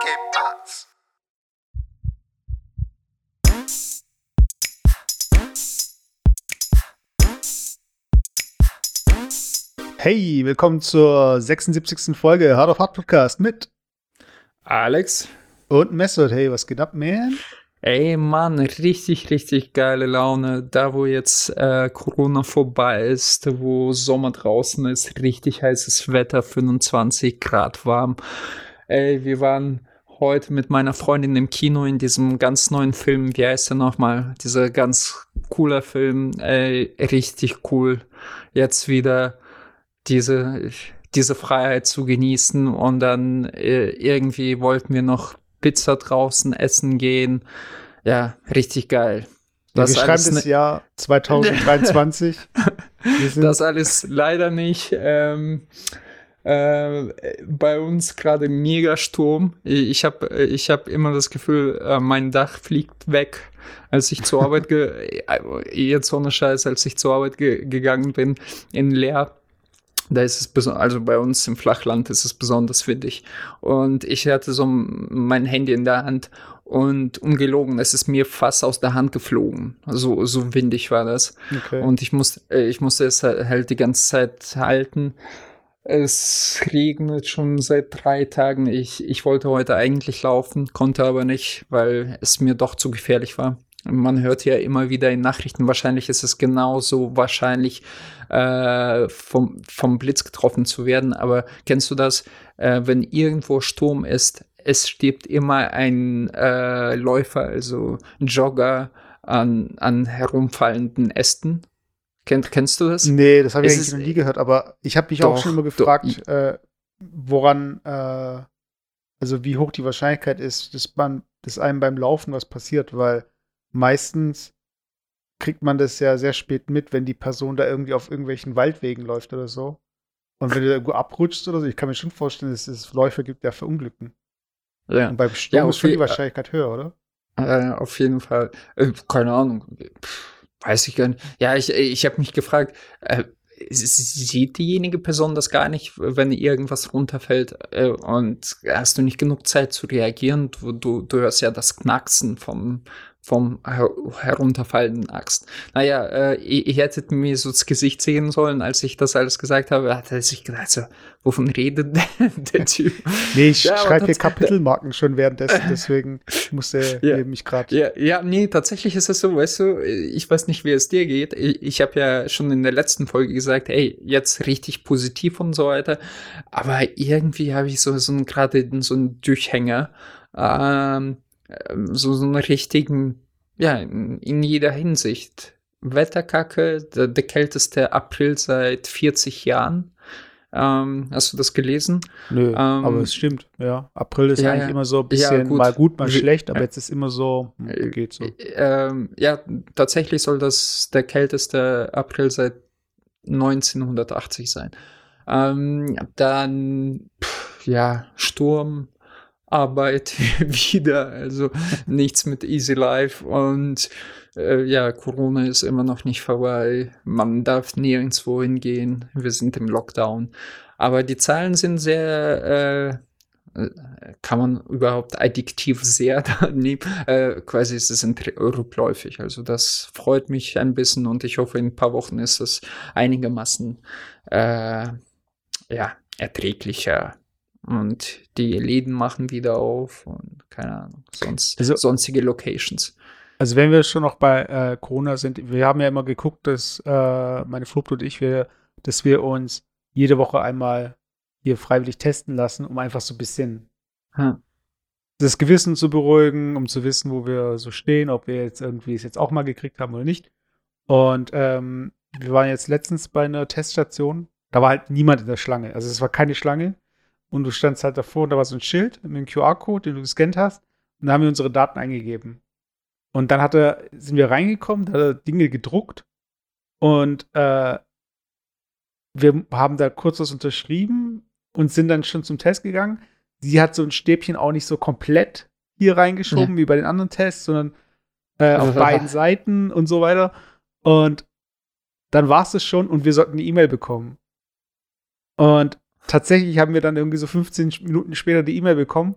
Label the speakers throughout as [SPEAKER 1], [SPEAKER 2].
[SPEAKER 1] qué más.
[SPEAKER 2] Hey, willkommen zur 76. Folge Hard of Hard Podcast mit
[SPEAKER 3] Alex.
[SPEAKER 2] und Messert. Hey, was geht ab, man?
[SPEAKER 3] Ey, Mann, richtig, richtig geile Laune. Da, wo jetzt äh, Corona vorbei ist, wo Sommer draußen ist, richtig heißes Wetter, 25 Grad warm. Ey, wir waren heute mit meiner Freundin im Kino in diesem ganz neuen Film. Wie heißt der nochmal? Dieser ganz cooler Film. Ey, richtig cool. Jetzt wieder diese, diese Freiheit zu genießen und dann äh, irgendwie wollten wir noch Pizza draußen essen gehen. Ja, richtig geil. Das
[SPEAKER 2] wir schreiben das
[SPEAKER 3] ne-
[SPEAKER 2] Jahr 2023. wir sind,
[SPEAKER 3] Das alles leider nicht. Ähm, äh, bei uns gerade mega Sturm. Ich habe ich hab immer das Gefühl, äh, mein Dach fliegt weg. Als ich zur Arbeit, ge äh, jetzt ohne Scheiß, als ich zur Arbeit ge gegangen bin, in Leer, da ist es, also bei uns im Flachland ist es besonders windig. Und ich hatte so mein Handy in der Hand und ungelogen, es ist mir fast aus der Hand geflogen. So, so windig war das.
[SPEAKER 2] okay.
[SPEAKER 3] Und ich, muss, äh, ich musste es halt die ganze Zeit halten. Es regnet schon seit drei Tagen. Ich, ich wollte heute eigentlich laufen, konnte aber nicht, weil es mir doch zu gefährlich war. Man hört ja immer wieder in Nachrichten, wahrscheinlich ist es genauso wahrscheinlich, äh, vom, vom Blitz getroffen zu werden. Aber kennst du das, äh, wenn irgendwo Sturm ist, es stirbt immer ein äh, Läufer, also Jogger an, an herumfallenden Ästen? Kennt, kennst du das?
[SPEAKER 2] nee, das habe ich eigentlich noch nie gehört, aber ich habe mich auch
[SPEAKER 3] Doch,
[SPEAKER 2] schon immer
[SPEAKER 3] doch.
[SPEAKER 2] gefragt, äh, woran, äh, also wie hoch die Wahrscheinlichkeit ist, dass, man, dass einem beim Laufen was passiert, weil meistens kriegt man das ja sehr spät mit, wenn die Person da irgendwie auf irgendwelchen Waldwegen läuft oder so. Und wenn du da irgendwo abrutschst oder so, ich kann mir schon vorstellen, dass es Läufe gibt, ja verunglücken.
[SPEAKER 3] Ja.
[SPEAKER 2] Und beim Sturm
[SPEAKER 3] Ja,
[SPEAKER 2] ist schon die
[SPEAKER 3] äh,
[SPEAKER 2] Wahrscheinlichkeit höher, oder?
[SPEAKER 3] Äh, auf jeden Fall. Äh, keine Ahnung. Pff, weiß ich gar nicht. Ja, ich, ich habe mich gefragt, äh, sieht diejenige Person das gar nicht, wenn irgendwas runterfällt? Äh, und hast du nicht genug Zeit zu reagieren? Du, du, du hörst ja das Knacksen vom, vom her herunterfallenden Axt. Naja, äh, ihr, ihr hättet mir so das Gesicht sehen sollen, als ich das alles gesagt habe. Hat sich gedacht, so, wovon redet der, der Typ?
[SPEAKER 2] Nee, ich
[SPEAKER 3] Ja,
[SPEAKER 2] schreibe hier Kapitelmarken schon währenddessen, deswegen musste
[SPEAKER 3] Ja.
[SPEAKER 2] mich gerade.
[SPEAKER 3] Ja, ja, nee, tatsächlich ist es so, weißt du, ich weiß nicht, wie es dir geht. Ich, ich habe ja schon in der letzten Folge gesagt, ey, jetzt richtig positiv und so weiter. Aber irgendwie habe ich so, so gerade so einen Durchhänger, ähm, so, so einen richtigen, ja, in, in jeder Hinsicht. Wetterkacke, der, der kälteste April seit 40 Jahren. Ähm, hast du das gelesen?
[SPEAKER 2] Nö,
[SPEAKER 3] Ähm,
[SPEAKER 2] aber es stimmt, ja. April ist
[SPEAKER 3] ja,
[SPEAKER 2] eigentlich
[SPEAKER 3] ja.
[SPEAKER 2] immer so ein
[SPEAKER 3] Ja,
[SPEAKER 2] bisschen
[SPEAKER 3] gut.
[SPEAKER 2] mal gut, mal schlecht, aber
[SPEAKER 3] ja.
[SPEAKER 2] jetzt ist immer so, hm,
[SPEAKER 3] Äh,
[SPEAKER 2] geht so.
[SPEAKER 3] Ähm, ja, tatsächlich soll das der kälteste April seit 1980 sein. Ähm, dann, pff, ja, Sturm, Arbeit wieder, also nichts mit Easy Life und äh, ja, Corona ist immer noch nicht vorbei. Man darf nirgendwo hingehen. Wir sind im Lockdown. Aber die Zahlen sind sehr, äh, äh, kann man überhaupt addiktiv sehr nehmen? Äh, quasi es sind rückläufig. Also das freut mich ein bisschen und ich hoffe, in ein paar Wochen ist es einigermaßen äh, ja, erträglicher. Und die Läden machen wieder auf und keine Ahnung, sonst
[SPEAKER 2] Also-
[SPEAKER 3] sonstige Locations.
[SPEAKER 2] Also wenn wir schon noch bei äh, Corona sind, wir haben ja immer geguckt, dass äh, meine Flucht und ich, wir, dass wir uns jede Woche einmal hier freiwillig testen lassen, um einfach so ein bisschen
[SPEAKER 3] Hm.
[SPEAKER 2] das Gewissen zu beruhigen, um zu wissen, wo wir so stehen, ob wir jetzt irgendwie es jetzt auch mal gekriegt haben oder nicht. Und ähm, wir waren jetzt letztens bei einer Teststation, da war halt niemand in der Schlange. Also es war keine Schlange. Und du standst halt davor und da war so ein Schild mit einem QR-Code, den du gescannt hast. Und da haben wir unsere Daten eingegeben. Und dann hat er, sind wir reingekommen, da hat er Dinge gedruckt. Und äh, wir haben da kurz was unterschrieben und sind dann schon zum Test gegangen. Sie hat so ein Stäbchen auch nicht so komplett hier reingeschoben wie bei den anderen Tests, sondern äh, auf beiden Seiten und so weiter. Und dann war es das schon und wir sollten eine E-Mail bekommen. Und tatsächlich haben wir dann irgendwie so 15 Minuten später die E-Mail bekommen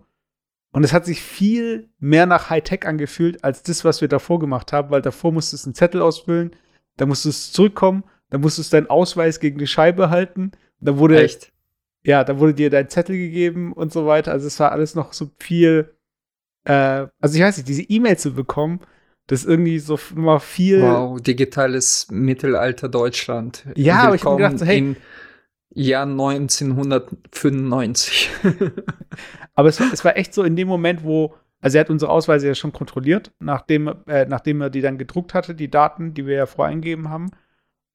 [SPEAKER 2] Und es hat sich viel mehr nach Hightech angefühlt, als das, was wir davor gemacht haben, weil davor musstest du einen Zettel ausfüllen, dann musstest du zurückkommen, dann musstest du deinen Ausweis gegen die Scheibe halten, dann wurde,
[SPEAKER 3] Echt?
[SPEAKER 2] ja, dann wurde dir dein Zettel gegeben und so weiter. Also es war alles noch so viel, äh, also ich weiß nicht, diese E-Mail zu bekommen, das ist irgendwie so immer viel.
[SPEAKER 3] Wow, digitales Mittelalter Deutschland.
[SPEAKER 2] Ja, aber ich hab
[SPEAKER 3] Willkommen
[SPEAKER 2] gedacht, so, hey-
[SPEAKER 3] im Jahr 1995.
[SPEAKER 2] Aber es, war- es war echt so in dem Moment, wo, also er hat unsere Ausweise ja schon kontrolliert, nachdem, äh, nachdem er die dann gedruckt hatte, die Daten, die wir ja vorher eingegeben haben.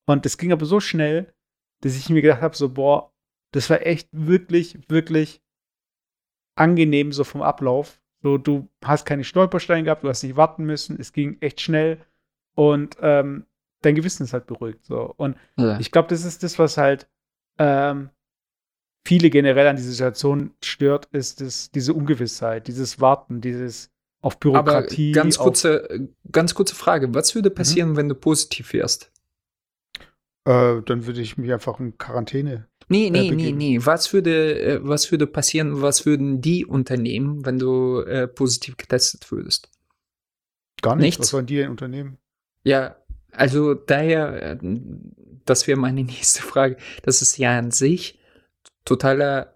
[SPEAKER 2] Und es ging aber so schnell, dass ich mir gedacht habe, so, boah, das war echt wirklich, wirklich angenehm so vom Ablauf. So, du hast keine Stolpersteine gehabt, du hast nicht warten müssen, es ging echt schnell und ähm, dein Gewissen ist halt beruhigt. So. Und
[SPEAKER 3] ja.
[SPEAKER 2] ich glaube, das ist das, was halt ähm, viele generell an dieser Situation stört, ist das, diese Ungewissheit, dieses Warten, dieses auf
[SPEAKER 3] Aber
[SPEAKER 2] Bürokratie.
[SPEAKER 3] ganz
[SPEAKER 2] auf,
[SPEAKER 3] kurze, ganz kurze Frage. Was würde passieren, wenn du positiv wärst?
[SPEAKER 2] äh, dann würde ich mich einfach in Quarantäne.
[SPEAKER 3] Nee, nee, nee,
[SPEAKER 2] begeben.
[SPEAKER 3] nee. Was würde, äh, was würde passieren, was würden die unternehmen, wenn du äh, positiv getestet würdest?
[SPEAKER 2] Gar nicht.
[SPEAKER 3] Nichts?
[SPEAKER 2] Was sollen die denn unternehmen?
[SPEAKER 3] Ja, also daher, das wäre meine nächste Frage. Das ist ja an sich totaler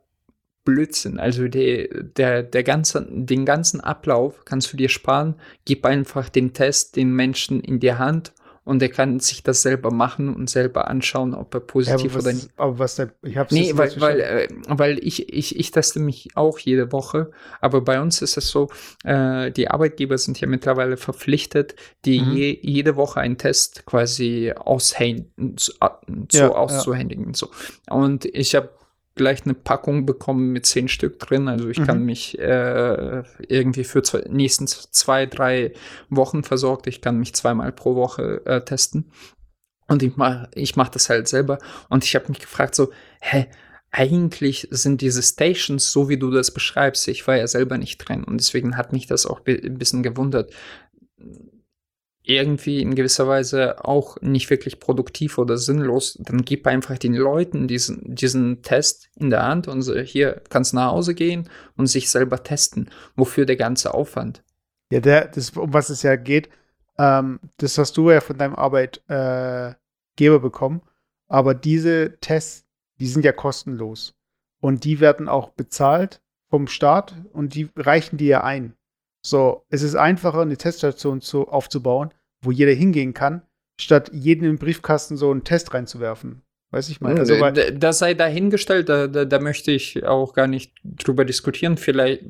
[SPEAKER 3] Blödsinn. Also der, der, der ganze, den ganzen Ablauf kannst du dir sparen. Gib einfach den Test den Menschen in die Hand und er kann sich das selber machen und selber anschauen, ob er
[SPEAKER 2] Ja,
[SPEAKER 3] positiv
[SPEAKER 2] was,
[SPEAKER 3] oder nicht.
[SPEAKER 2] aber was der, ich hab's
[SPEAKER 3] Nee, weil, weil, äh, weil ich, ich, ich teste mich auch jede Woche, aber bei uns ist es so, äh, die Arbeitgeber sind ja mittlerweile verpflichtet, die
[SPEAKER 2] Mhm.
[SPEAKER 3] je, jede Woche einen Test quasi aushändigen, zu, äh, zu
[SPEAKER 2] Ja, ja.
[SPEAKER 3] auszuhändigen. So. Und ich habe gleich eine Packung bekommen mit zehn Stück drin, also ich kann
[SPEAKER 2] Mhm.
[SPEAKER 3] mich äh, irgendwie für zwei, nächsten zwei, drei Wochen versorgt, ich kann mich zweimal pro Woche äh, testen. Und ich mache ich mach das halt selber. Und ich habe mich gefragt, so, hä, eigentlich sind diese Stations, so wie du das beschreibst, ich war ja selber nicht drin. Und deswegen hat mich das auch ein bisschen gewundert. Irgendwie in gewisser Weise auch nicht wirklich produktiv oder sinnlos. Dann gib einfach den Leuten diesen, diesen Test in der Hand und so, hier kannst nach Hause gehen und sich selber testen. Wofür der ganze Aufwand?
[SPEAKER 2] Ja, der, das, um was es ja geht, ähm, das hast du ja von deinem Arbeitgeber bekommen. Aber diese Tests, die sind ja kostenlos. Und die werden auch bezahlt vom Staat und die reichen dir ja ein. So, es ist einfacher, eine Teststation zu, aufzubauen, wo jeder hingehen kann, statt jeden im Briefkasten so einen Test reinzuwerfen. Weiß ich mal. Also,
[SPEAKER 3] das sei dahingestellt, da, da, da möchte ich auch gar nicht drüber diskutieren. Vielleicht,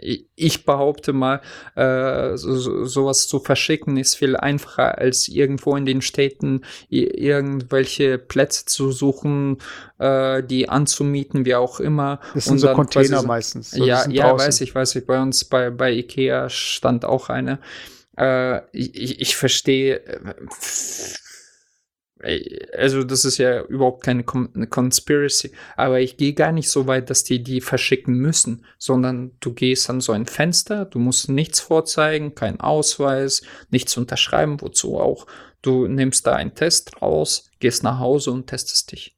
[SPEAKER 3] ich- ich behaupte mal, äh, so, so, sowas zu verschicken ist viel einfacher, als irgendwo in den Städten irgendwelche Plätze zu suchen, äh, die anzumieten, wie auch immer.
[SPEAKER 2] das sind
[SPEAKER 3] und
[SPEAKER 2] so
[SPEAKER 3] dann
[SPEAKER 2] Container
[SPEAKER 3] so-
[SPEAKER 2] meistens. So,
[SPEAKER 3] ja, ja, weiß ich, weiß ich. Bei uns bei, bei Ikea stand auch eine. Äh, ich, ich- verstehe. äh, Also, das ist ja überhaupt keine Con eine Conspiracy. Aber ich gehe gar nicht so weit, dass die die verschicken müssen, sondern du gehst an so ein Fenster, du musst nichts vorzeigen, keinen Ausweis, nichts unterschreiben, wozu auch. Du nimmst da einen Test raus, gehst nach Hause und testest dich.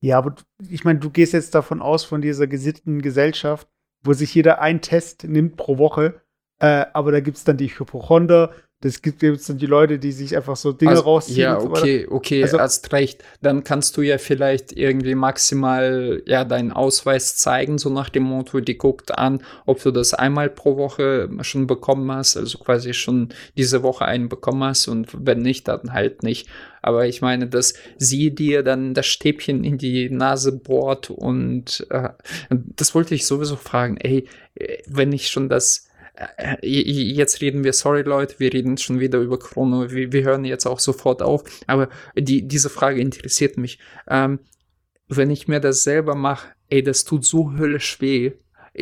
[SPEAKER 2] Ja, aber ich meine, du gehst jetzt davon aus, von dieser gesitteten Gesellschaft, wo sich jeder einen Test nimmt pro Woche. Äh, aber da gibt es dann die Hypochonder, das gibt es dann die Leute, die sich einfach so Dinge
[SPEAKER 3] Also,
[SPEAKER 2] rausziehen.
[SPEAKER 3] Ja, okay, okay,
[SPEAKER 2] Also-
[SPEAKER 3] hast recht. Dann kannst du ja vielleicht irgendwie maximal ja deinen Ausweis zeigen, so nach dem Motto, die guckt an, ob du das einmal pro Woche schon bekommen hast, also quasi schon diese Woche einen bekommen hast und wenn nicht, dann halt nicht. Aber ich meine, dass sie dir dann das Stäbchen in die Nase bohrt und äh, das wollte ich sowieso fragen. Ey, äh, wenn ich schon das jetzt reden wir, sorry Leute, wir reden schon wieder über Chrono, wir, wir hören jetzt auch sofort auf, aber die, diese Frage interessiert mich. Ähm, wenn ich mir das selber mache, ey, das tut so höllisch weh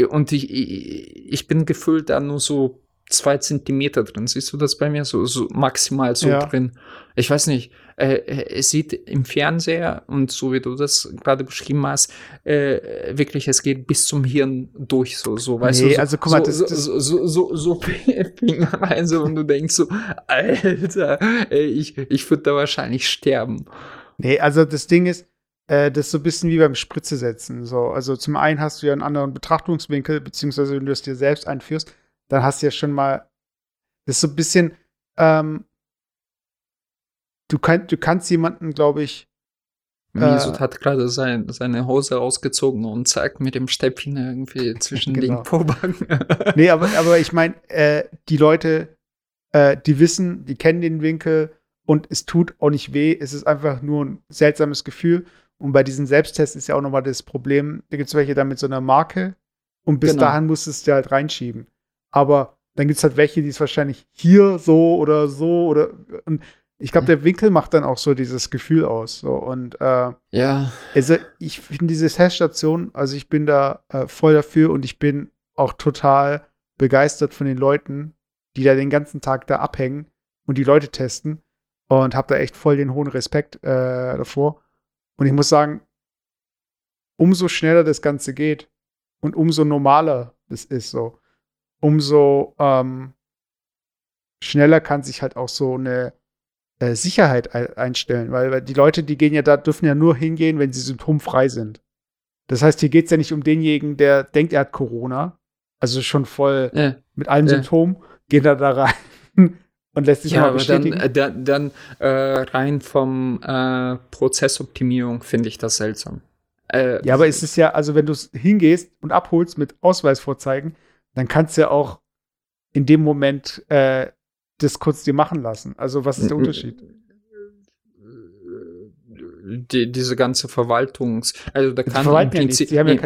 [SPEAKER 3] und ich, ich, ich bin gefühlt da nur so zwei Zentimeter drin. Siehst du das bei mir? So, so maximal so
[SPEAKER 2] Ja.
[SPEAKER 3] drin. Ich weiß nicht. Äh, es sieht im Fernseher und so wie du das gerade beschrieben hast, äh, wirklich, es geht bis zum Hirn durch, so, so weißt
[SPEAKER 2] Nee,
[SPEAKER 3] du. So,
[SPEAKER 2] also guck mal,
[SPEAKER 3] so,
[SPEAKER 2] das- das-
[SPEAKER 3] so, so, so, so fingerweise und du denkst so, Alter, ey, ich, ich würde da wahrscheinlich sterben.
[SPEAKER 2] Nee, also das Ding ist, äh, das ist so ein bisschen wie beim Spritze setzen. So. Also zum einen hast du ja einen anderen Betrachtungswinkel, beziehungsweise wenn du es dir selbst einführst, dann hast du ja schon mal, das ist so ein bisschen, ähm, du, kann, du kannst jemanden, glaube ich,
[SPEAKER 3] Mesut äh, hat gerade sein, seine Hose ausgezogen und zeigt mit dem Stäbchen irgendwie zwischen genau. den Pobacken.
[SPEAKER 2] nee, aber, aber ich meine, äh, die Leute, äh, die wissen, die kennen den Winkel und es tut auch nicht weh. Es ist einfach nur ein seltsames Gefühl. Und bei diesen Selbsttests ist ja auch nochmal das Problem, da gibt es welche da mit so einer Marke und bis genau. dahin musstest du halt reinschieben. Aber dann gibt es halt welche, die es wahrscheinlich hier so oder so oder und ich glaube, der Winkel macht dann auch so dieses Gefühl aus. So. Und äh,
[SPEAKER 3] ja.
[SPEAKER 2] Also ich finde diese Teststation, also ich bin da äh, voll dafür und ich bin auch total begeistert von den Leuten, die da den ganzen Tag da abhängen und die Leute testen. Und habe da echt voll den hohen Respekt äh, davor. Und ich muss sagen, umso schneller das Ganze geht und umso normaler das ist so, umso ähm, schneller kann sich halt auch so eine äh, Sicherheit einstellen, weil, weil, die Leute, die gehen ja da, dürfen ja nur hingehen, wenn sie symptomfrei sind. Das heißt, hier geht es ja nicht um denjenigen, der denkt, er hat Corona, also schon voll äh, mit allen äh. Symptomen, geht er da rein und lässt sich ja, mal bestätigen.
[SPEAKER 3] Dann, dann, dann äh, rein vom äh, Prozessoptimierung finde ich das seltsam.
[SPEAKER 2] Äh, ja, aber es ist ja, also wenn du hingehst und abholst mit Ausweis vorzeigen, dann kannst du ja auch in dem Moment äh, das kurz dir machen lassen? Also, was ist der Unterschied?
[SPEAKER 3] Die, diese ganze Verwaltungs, also da kann im Prinzip, ja nee,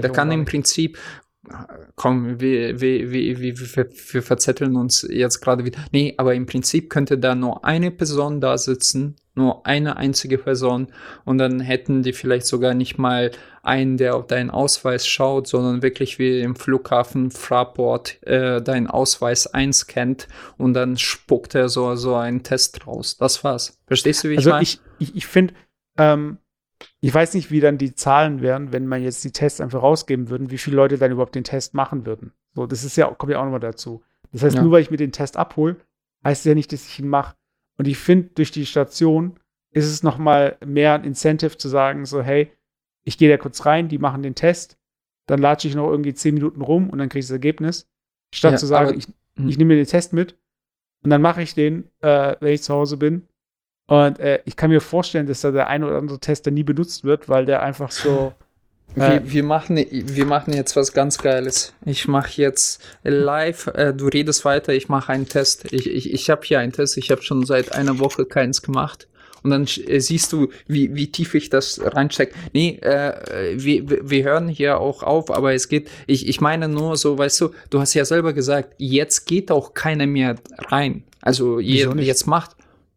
[SPEAKER 3] da kann im Prinzip komm, wir, wir, wir, wir, wir verzetteln uns jetzt gerade wieder. Nee, aber im Prinzip könnte da nur eine Person da sitzen, nur eine einzige Person und dann hätten die vielleicht sogar nicht mal einen, der auf deinen Ausweis schaut, sondern wirklich wie im Flughafen Fraport äh, deinen Ausweis einscannt und dann spuckt er so, so einen Test raus. Das war's. Verstehst du, wie
[SPEAKER 2] ich also meine? Ich, ich, ich finde, ähm, ich weiß nicht, wie dann die Zahlen wären, wenn man jetzt die Tests einfach rausgeben würden, wie viele Leute dann überhaupt den Test machen würden. So, das ist ja, kommt ja auch nochmal dazu. Das heißt, ja. nur weil ich mir den Test abhole, heißt ja nicht, dass ich ihn mache. Und ich finde, durch die Station ist es nochmal mehr ein Incentive zu sagen, so, hey, ich gehe da kurz rein, die machen den Test, dann latsche ich noch irgendwie zehn Minuten rum und dann kriege ich das Ergebnis. Statt ja, zu sagen, ich, hm. ich nehme mir den Test mit und dann mache ich den, äh, wenn ich zu Hause bin und äh, ich kann mir vorstellen, dass da der ein oder andere Tester nie benutzt wird, weil der einfach so.
[SPEAKER 3] Äh, wir, wir, machen, wir machen jetzt was ganz Geiles. Ich mache jetzt live, äh, du redest weiter, ich mache einen Test. Ich, ich, ich habe hier einen Test, ich habe schon seit einer Woche keins gemacht. Und dann äh, siehst du, wie, wie tief ich das reinstecke. Nee, äh, wir, wir hören hier auch auf, aber es geht, ich, ich meine nur so, weißt du, du hast ja selber gesagt, jetzt geht auch keiner mehr rein. Also je, jetzt macht,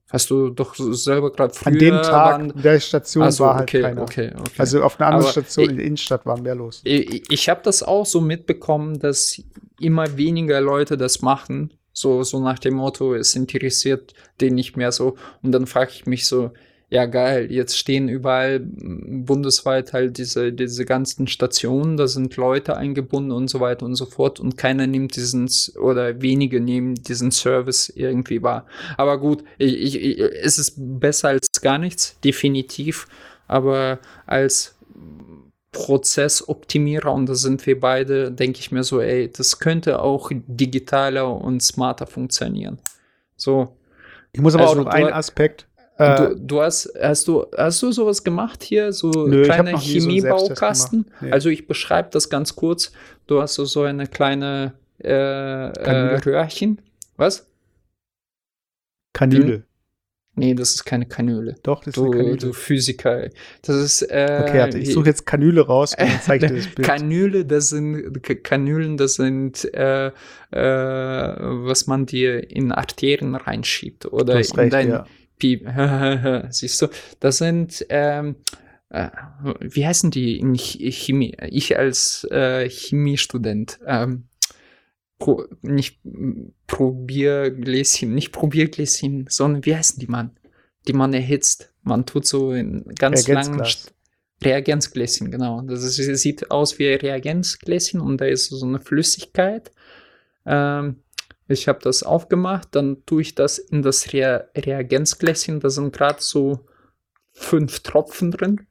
[SPEAKER 3] Hast du doch selber gerade früher.
[SPEAKER 2] An dem Tag waren, der Station so, war halt okay, keiner. Okay, okay. Also auf einer anderen Aber Station ich, in der Innenstadt war mehr los.
[SPEAKER 3] Ich, ich habe das auch so mitbekommen, dass immer weniger Leute das machen. So, so nach dem Motto, es interessiert den nicht mehr so. Und dann frage ich mich so, ja geil, jetzt stehen überall bundesweit halt diese, diese ganzen Stationen, da sind Leute eingebunden und so weiter und so fort und keiner nimmt diesen, oder wenige nehmen diesen Service irgendwie wahr. Aber gut, ich, ich, es ist besser als gar nichts, definitiv, aber als Prozessoptimierer und da sind wir beide, denke ich mir so, ey, das könnte auch digitaler und smarter funktionieren. So.
[SPEAKER 2] Ich muss aber also auch noch einen Aspekt
[SPEAKER 3] Du, äh, du, hast, hast du, hast du sowas gemacht hier, so nö, kleine Chemiebaukasten? So nee. Also ich beschreibe das ganz kurz. Du hast so, so eine kleine äh, äh, Röhrchen. Was?
[SPEAKER 2] Kanüle.
[SPEAKER 3] Nee, das ist keine Kanüle.
[SPEAKER 2] Doch, das
[SPEAKER 3] du,
[SPEAKER 2] ist eine Kanüle.
[SPEAKER 3] Du Physiker. Das ist. Äh,
[SPEAKER 2] okay, warte, ich suche jetzt Kanüle raus und zeige dir das
[SPEAKER 3] Bild. Kanüle, das sind Kanülen, das sind äh, äh, was man dir in Arterien reinschiebt oder in recht, dein ja. Piep, siehst du, das sind, ähm, äh, wie heißen die in Chemie? Ich als äh, Chemiestudent, ähm, Pro, nicht Probiergläschen, nicht Probiergläschen, sondern wie heißen die man? Die man erhitzt. Man tut so in ganz langen Reagenzgläschen, genau. Das ist, sieht aus wie Reagenzgläschen und da ist so eine Flüssigkeit. Ähm, ich habe das aufgemacht, dann tue ich das in das Re Reagenzgläschen. Da sind gerade so fünf Tropfen drin.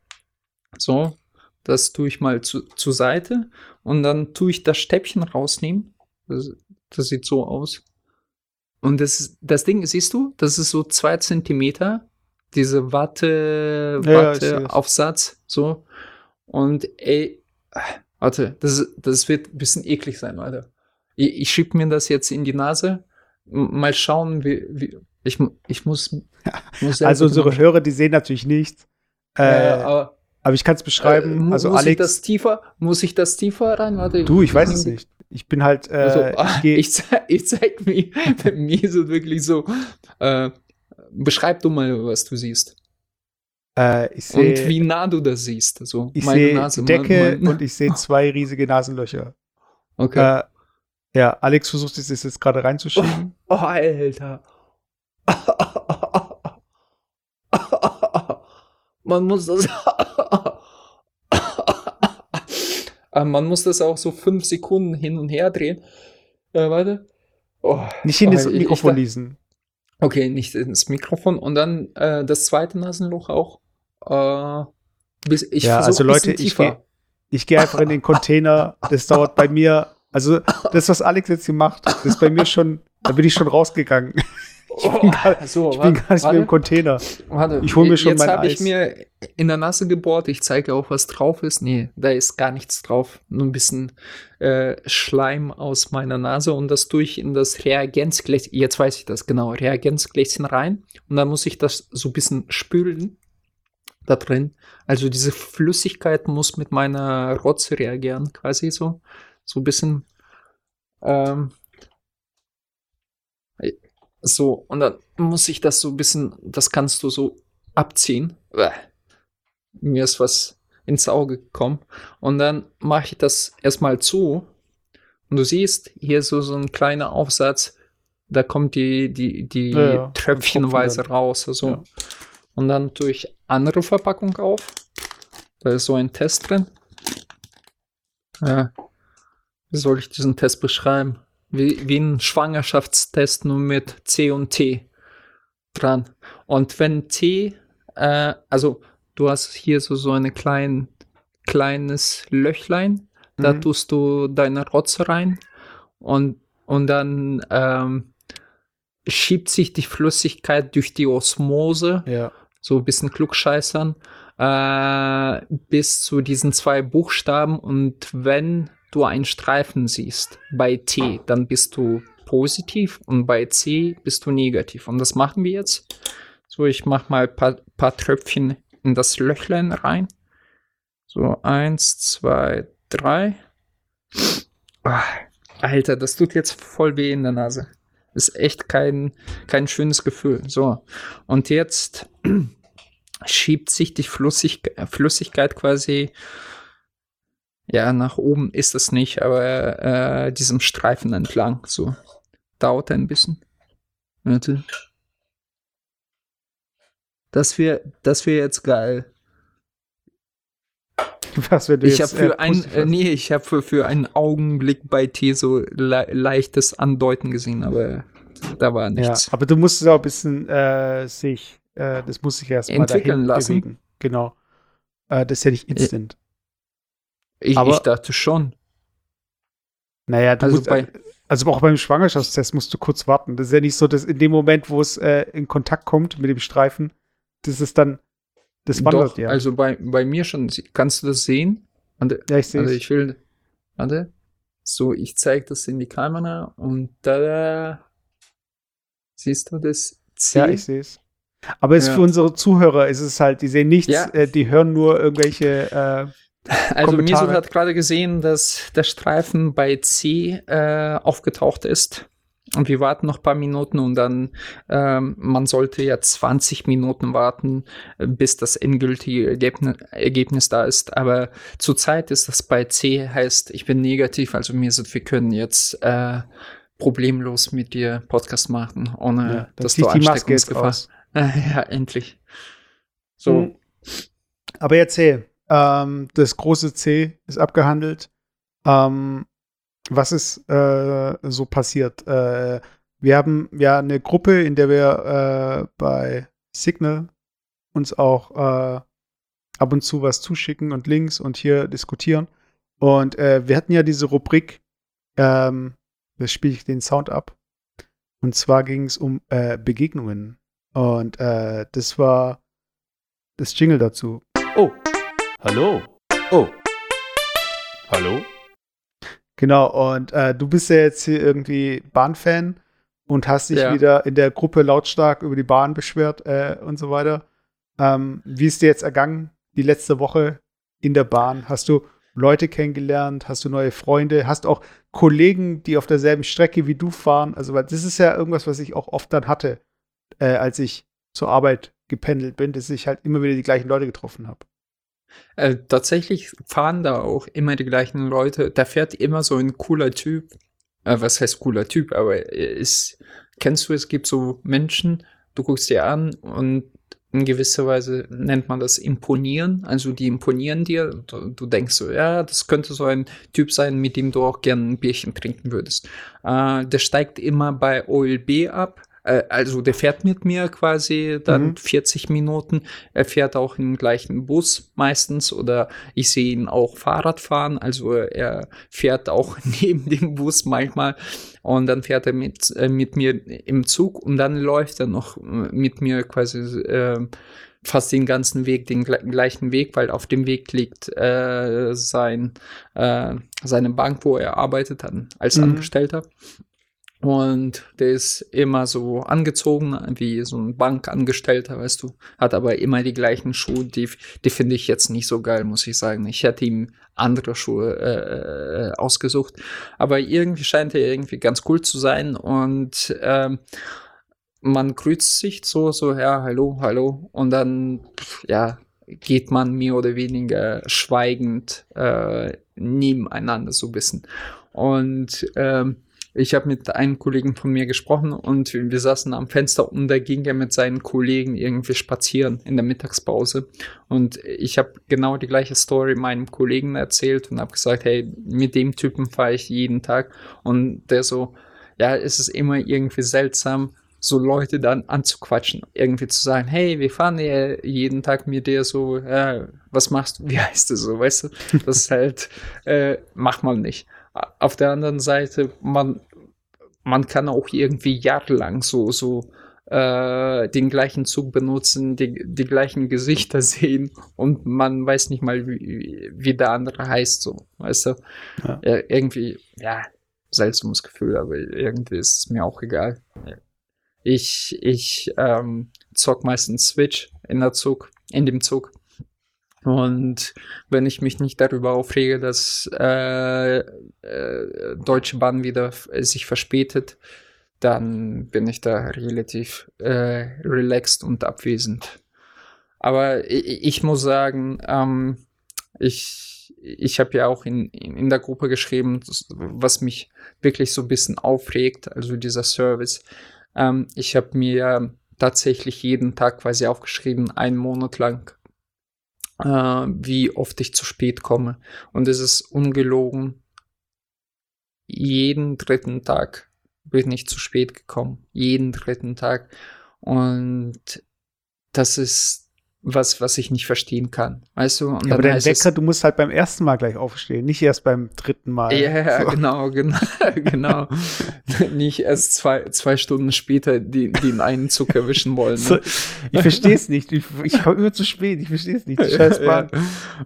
[SPEAKER 3] So, das tue ich mal zu, zur Seite und dann tue ich das Stäbchen rausnehmen. Das, das sieht so aus. Und das, das Ding, siehst du, das ist so zwei Zentimeter, diese Watte,
[SPEAKER 2] Ja, ja,
[SPEAKER 3] so. Und ey, warte, das, das wird ein bisschen eklig sein, Alter. Ich, ich schieb mir das jetzt in die Nase. Mal schauen, wie, wie ich, ich muss, muss
[SPEAKER 2] Also unsere
[SPEAKER 3] genau-
[SPEAKER 2] Hörer, die sehen natürlich nichts. Äh,
[SPEAKER 3] Ja, aber
[SPEAKER 2] aber ich kann es beschreiben.
[SPEAKER 3] äh,
[SPEAKER 2] also
[SPEAKER 3] muss ich
[SPEAKER 2] Alex,
[SPEAKER 3] das tiefer, muss ich das tiefer rein? Warte,
[SPEAKER 2] du, ich weiß es nicht. Ich bin halt, äh,
[SPEAKER 3] Also,
[SPEAKER 2] ich gehe
[SPEAKER 3] ich, zeig, ich zeig mir, mir so wirklich so. Äh, beschreib du mal, was du siehst.
[SPEAKER 2] äh, ich
[SPEAKER 3] und wie nah du das siehst. So,
[SPEAKER 2] ich sehe Decke
[SPEAKER 3] mein- mein-
[SPEAKER 2] und ich sehe zwei riesige Nasenlöcher.
[SPEAKER 3] Okay.
[SPEAKER 2] Ja, Alex versucht es jetzt gerade reinzuschieben.
[SPEAKER 3] Oh, Alter. Man muss das. Äh, Man muss das auch so fünf Sekunden hin und her drehen. Äh, warte. Oh,
[SPEAKER 2] Nicht in
[SPEAKER 3] oh,
[SPEAKER 2] das
[SPEAKER 3] ich- ich
[SPEAKER 2] Mikrofon
[SPEAKER 3] da-
[SPEAKER 2] niesen.
[SPEAKER 3] Okay, nicht ins Mikrofon. Und dann äh, das zweite Nasenloch auch. Äh, bis, ich
[SPEAKER 2] Ja, also Leute, ich gehe ich geh einfach in den Container. Das dauert bei mir, also das, was Alex jetzt hier macht, das ist bei mir schon, da bin ich schon rausgegangen. bin gar-
[SPEAKER 3] so,
[SPEAKER 2] Ich bin gar nicht mehr im
[SPEAKER 3] warte,
[SPEAKER 2] Container.
[SPEAKER 3] warte.
[SPEAKER 2] ich hol mir schon
[SPEAKER 3] Jetzt
[SPEAKER 2] mein
[SPEAKER 3] habe
[SPEAKER 2] Eis.
[SPEAKER 3] ich mir in der Nase gebohrt. Ich zeige auch, was drauf ist. Nee, da ist gar nichts drauf. Nur ein bisschen äh, Schleim aus meiner Nase und das tue ich in das Reagenzgläschen. Jetzt weiß ich das genau. Reagenzgläschen rein und dann muss ich das so ein bisschen spülen da drin. Also diese Flüssigkeit muss mit meiner Rotze reagieren, quasi so. So ein bisschen. Ähm, so, und dann muss ich das so ein bisschen, das kannst du so abziehen. Bäh. Mir ist was ins Auge gekommen. Und dann mache ich das erstmal zu. Und du siehst, hier so, so ein kleiner Aufsatz. Da kommt die, die, die
[SPEAKER 2] Ja, ja,
[SPEAKER 3] Tröpfchenweise raus. Also.
[SPEAKER 2] Ja.
[SPEAKER 3] Und dann tue ich andere Verpackung auf. Da ist so ein Test drin. Ja. Wie soll ich diesen Test beschreiben? Wie, wie ein Schwangerschaftstest, nur mit C und T dran. Und wenn T, äh, also du hast hier so, so eine klein, kleines Löchlein, da
[SPEAKER 2] Mhm.
[SPEAKER 3] tust du deine Rotze rein und, und dann ähm, schiebt sich die Flüssigkeit durch die Osmose
[SPEAKER 2] Ja.
[SPEAKER 3] so ein bisschen klugscheißern, äh, bis zu diesen zwei Buchstaben. Und wenn du einen Streifen siehst bei T, dann bist du positiv und bei C bist du negativ. Und das machen wir jetzt. So, ich mache mal ein paar, paar Tröpfchen in das Löchlein rein. So, eins, zwei, drei. Ah, Alter, das tut jetzt voll weh in der Nase. Ist echt kein, kein schönes Gefühl. So, und jetzt schiebt sich die Flüssig Flüssigkeit quasi, ja, nach oben ist es nicht, aber äh, diesem Streifen entlang. So, dauert ein bisschen. Warte. Das wäre das wär jetzt geil.
[SPEAKER 2] Was, du
[SPEAKER 3] Ich habe
[SPEAKER 2] äh,
[SPEAKER 3] für ein,
[SPEAKER 2] positiv
[SPEAKER 3] äh, nee, ich habe für, für einen Augenblick bei T so le leichtes Andeuten gesehen, aber da war
[SPEAKER 2] Ja,
[SPEAKER 3] nichts.
[SPEAKER 2] aber du musst es auch ein bisschen äh, sich, äh, das muss sich erst mal
[SPEAKER 3] Entwickeln
[SPEAKER 2] dahin
[SPEAKER 3] lassen.
[SPEAKER 2] bewegen. Genau. Äh, das ist ja nicht instant.
[SPEAKER 3] Ich,
[SPEAKER 2] aber-
[SPEAKER 3] ich dachte schon.
[SPEAKER 2] Naja, du
[SPEAKER 3] Also
[SPEAKER 2] musst,
[SPEAKER 3] bei-
[SPEAKER 2] äh, also auch beim Schwangerschaftstest musst du kurz warten. Das ist ja nicht so, dass in dem Moment, wo es äh, in Kontakt kommt mit dem Streifen, das ist dann, das wandert
[SPEAKER 3] Doch,
[SPEAKER 2] ja.
[SPEAKER 3] also bei, bei mir schon. Kannst du das sehen? Warte,
[SPEAKER 2] ja, ich sehe
[SPEAKER 3] Also
[SPEAKER 2] es.
[SPEAKER 3] ich will, warte. So, ich zeige das in die Kamera und da siehst du das C?
[SPEAKER 2] Ja, ich sehe es. Aber es ist
[SPEAKER 3] Ja.
[SPEAKER 2] für unsere Zuhörer ist es halt, die sehen nichts,
[SPEAKER 3] Ja.
[SPEAKER 2] äh, die hören nur irgendwelche äh,
[SPEAKER 3] also
[SPEAKER 2] Kommentare.
[SPEAKER 3] Mesut hat gerade gesehen, dass der Streifen bei C äh, aufgetaucht ist. Und wir warten noch ein paar Minuten und dann, ähm, man sollte ja 20 Minuten warten, äh, bis das endgültige Ergebnis, Ergebnis da ist. Aber zurzeit ist das bei C, heißt, ich bin negativ, also Mesut, wir können jetzt äh, problemlos mit dir Podcast machen, ohne
[SPEAKER 2] ja,
[SPEAKER 3] dass du Ansteckungsgefahr.
[SPEAKER 2] aus.
[SPEAKER 3] ja, endlich. So.
[SPEAKER 2] Mhm. Aber erzähl, ähm, das große C ist abgehandelt. Ähm, was ist äh, so passiert? Äh, wir haben ja eine Gruppe, in der wir äh, bei Signal uns auch äh, ab und zu was zuschicken und Links und hier diskutieren. Und äh, wir hatten ja diese Rubrik, ähm, da spiele ich den Sound ab. Und zwar ging es um äh, Begegnungen. Und das war das Jingle dazu.
[SPEAKER 1] Oh, hallo. Oh, hallo.
[SPEAKER 2] Genau, und äh, du bist ja jetzt hier irgendwie Bahnfan und hast dich
[SPEAKER 3] Ja.
[SPEAKER 2] wieder in der Gruppe lautstark über die Bahn beschwert äh, und so weiter. Ähm, wie ist dir jetzt ergangen, die letzte Woche in der Bahn? Hast du Leute kennengelernt? Hast du neue Freunde? Hast auch Kollegen, die auf derselben Strecke wie du fahren? Also, weil das ist ja irgendwas, was ich auch oft dann hatte, äh, als ich zur Arbeit gependelt bin, dass ich halt immer wieder die gleichen Leute getroffen habe.
[SPEAKER 3] Äh, tatsächlich fahren da auch immer die gleichen Leute. Da fährt immer so ein cooler Typ. Äh, was heißt cooler Typ? Aber er ist, kennst du, es gibt so Menschen, du guckst dir an und in gewisser Weise nennt man das imponieren. Also die imponieren dir. Du, du denkst so, ja, das könnte so ein Typ sein, mit dem du auch gerne ein Bierchen trinken würdest. Äh, der steigt immer bei OLB ab. Äh, Also der fährt mit mir quasi dann
[SPEAKER 2] Mhm.
[SPEAKER 3] 40 Minuten. Er fährt auch im gleichen Bus meistens oder ich sehe ihn auch Fahrrad fahren. Also er fährt auch neben dem Bus manchmal und dann fährt er mit, äh, mit mir im Zug und dann läuft er noch äh, mit mir quasi äh, fast den ganzen Weg, den gle- gleichen Weg, weil auf dem Weg liegt äh, sein, äh, seine Bank, wo er arbeitet an, als
[SPEAKER 2] Mhm.
[SPEAKER 3] Angestellter. Und der ist immer so angezogen wie so ein Bankangestellter, weißt du, hat aber immer die gleichen Schuhe, die, die finde ich jetzt nicht so geil, muss ich sagen. Ich hätte ihm andere Schuhe äh, ausgesucht, aber irgendwie scheint er irgendwie ganz cool zu sein und ähm, man grüßt sich so, so, ja, hallo, hallo, und dann, ja, geht man mehr oder weniger schweigend äh, nebeneinander so ein bisschen. Und ähm, ich habe mit einem Kollegen von mir gesprochen und wir saßen am Fenster und da ging er mit seinen Kollegen irgendwie spazieren in der Mittagspause. Und ich habe genau die gleiche Story meinem Kollegen erzählt und habe gesagt, hey, mit dem Typen fahre ich jeden Tag. Und der so, ja, es ist immer irgendwie seltsam, so Leute dann anzuquatschen, irgendwie zu sagen, hey, wir fahren ja jeden Tag mit dir so, ja, was machst du, wie heißt du so, weißt du, das ist halt, äh, macht man nicht. Auf der anderen Seite, man, man kann auch irgendwie jahrelang so, so äh, den gleichen Zug benutzen, die, die gleichen Gesichter sehen und man weiß nicht mal, wie, wie der andere heißt, so, weißt du?
[SPEAKER 2] Ja.
[SPEAKER 3] Ja, irgendwie, ja, seltsames Gefühl, aber irgendwie ist es mir auch egal. Ich, ich ähm, zock meistens Switch in der Zug, in dem Zug. Und wenn ich mich nicht darüber aufrege, dass äh, äh, Deutsche Bahn wieder f- sich verspätet, dann bin ich da relativ äh, relaxed und abwesend. Aber ich, ich muss sagen, ähm, ich, ich habe ja auch in, in in der Gruppe geschrieben, was mich wirklich so ein bisschen aufregt, also dieser Service. Ähm, ich habe mir tatsächlich jeden Tag quasi aufgeschrieben, einen Monat lang, äh, wie oft ich zu spät komme. Und es ist ungelogen. Jeden dritten Tag bin ich zu spät gekommen. Jeden dritten Tag. Und das ist was, was ich nicht verstehen kann. Weißt du? Und
[SPEAKER 2] Ja, aber dein Wecker, du musst halt beim ersten Mal gleich aufstehen, nicht erst beim dritten Mal.
[SPEAKER 3] Ja, ja,
[SPEAKER 2] So.
[SPEAKER 3] genau, genau, genau. Nicht erst zwei, zwei Stunden später die, den einen Zug erwischen wollen.
[SPEAKER 2] So,
[SPEAKER 3] Ne?
[SPEAKER 2] ich verstehe es nicht. Ich, ich komme immer zu spät. Ich verstehe es nicht. Scheiß.
[SPEAKER 3] Ja.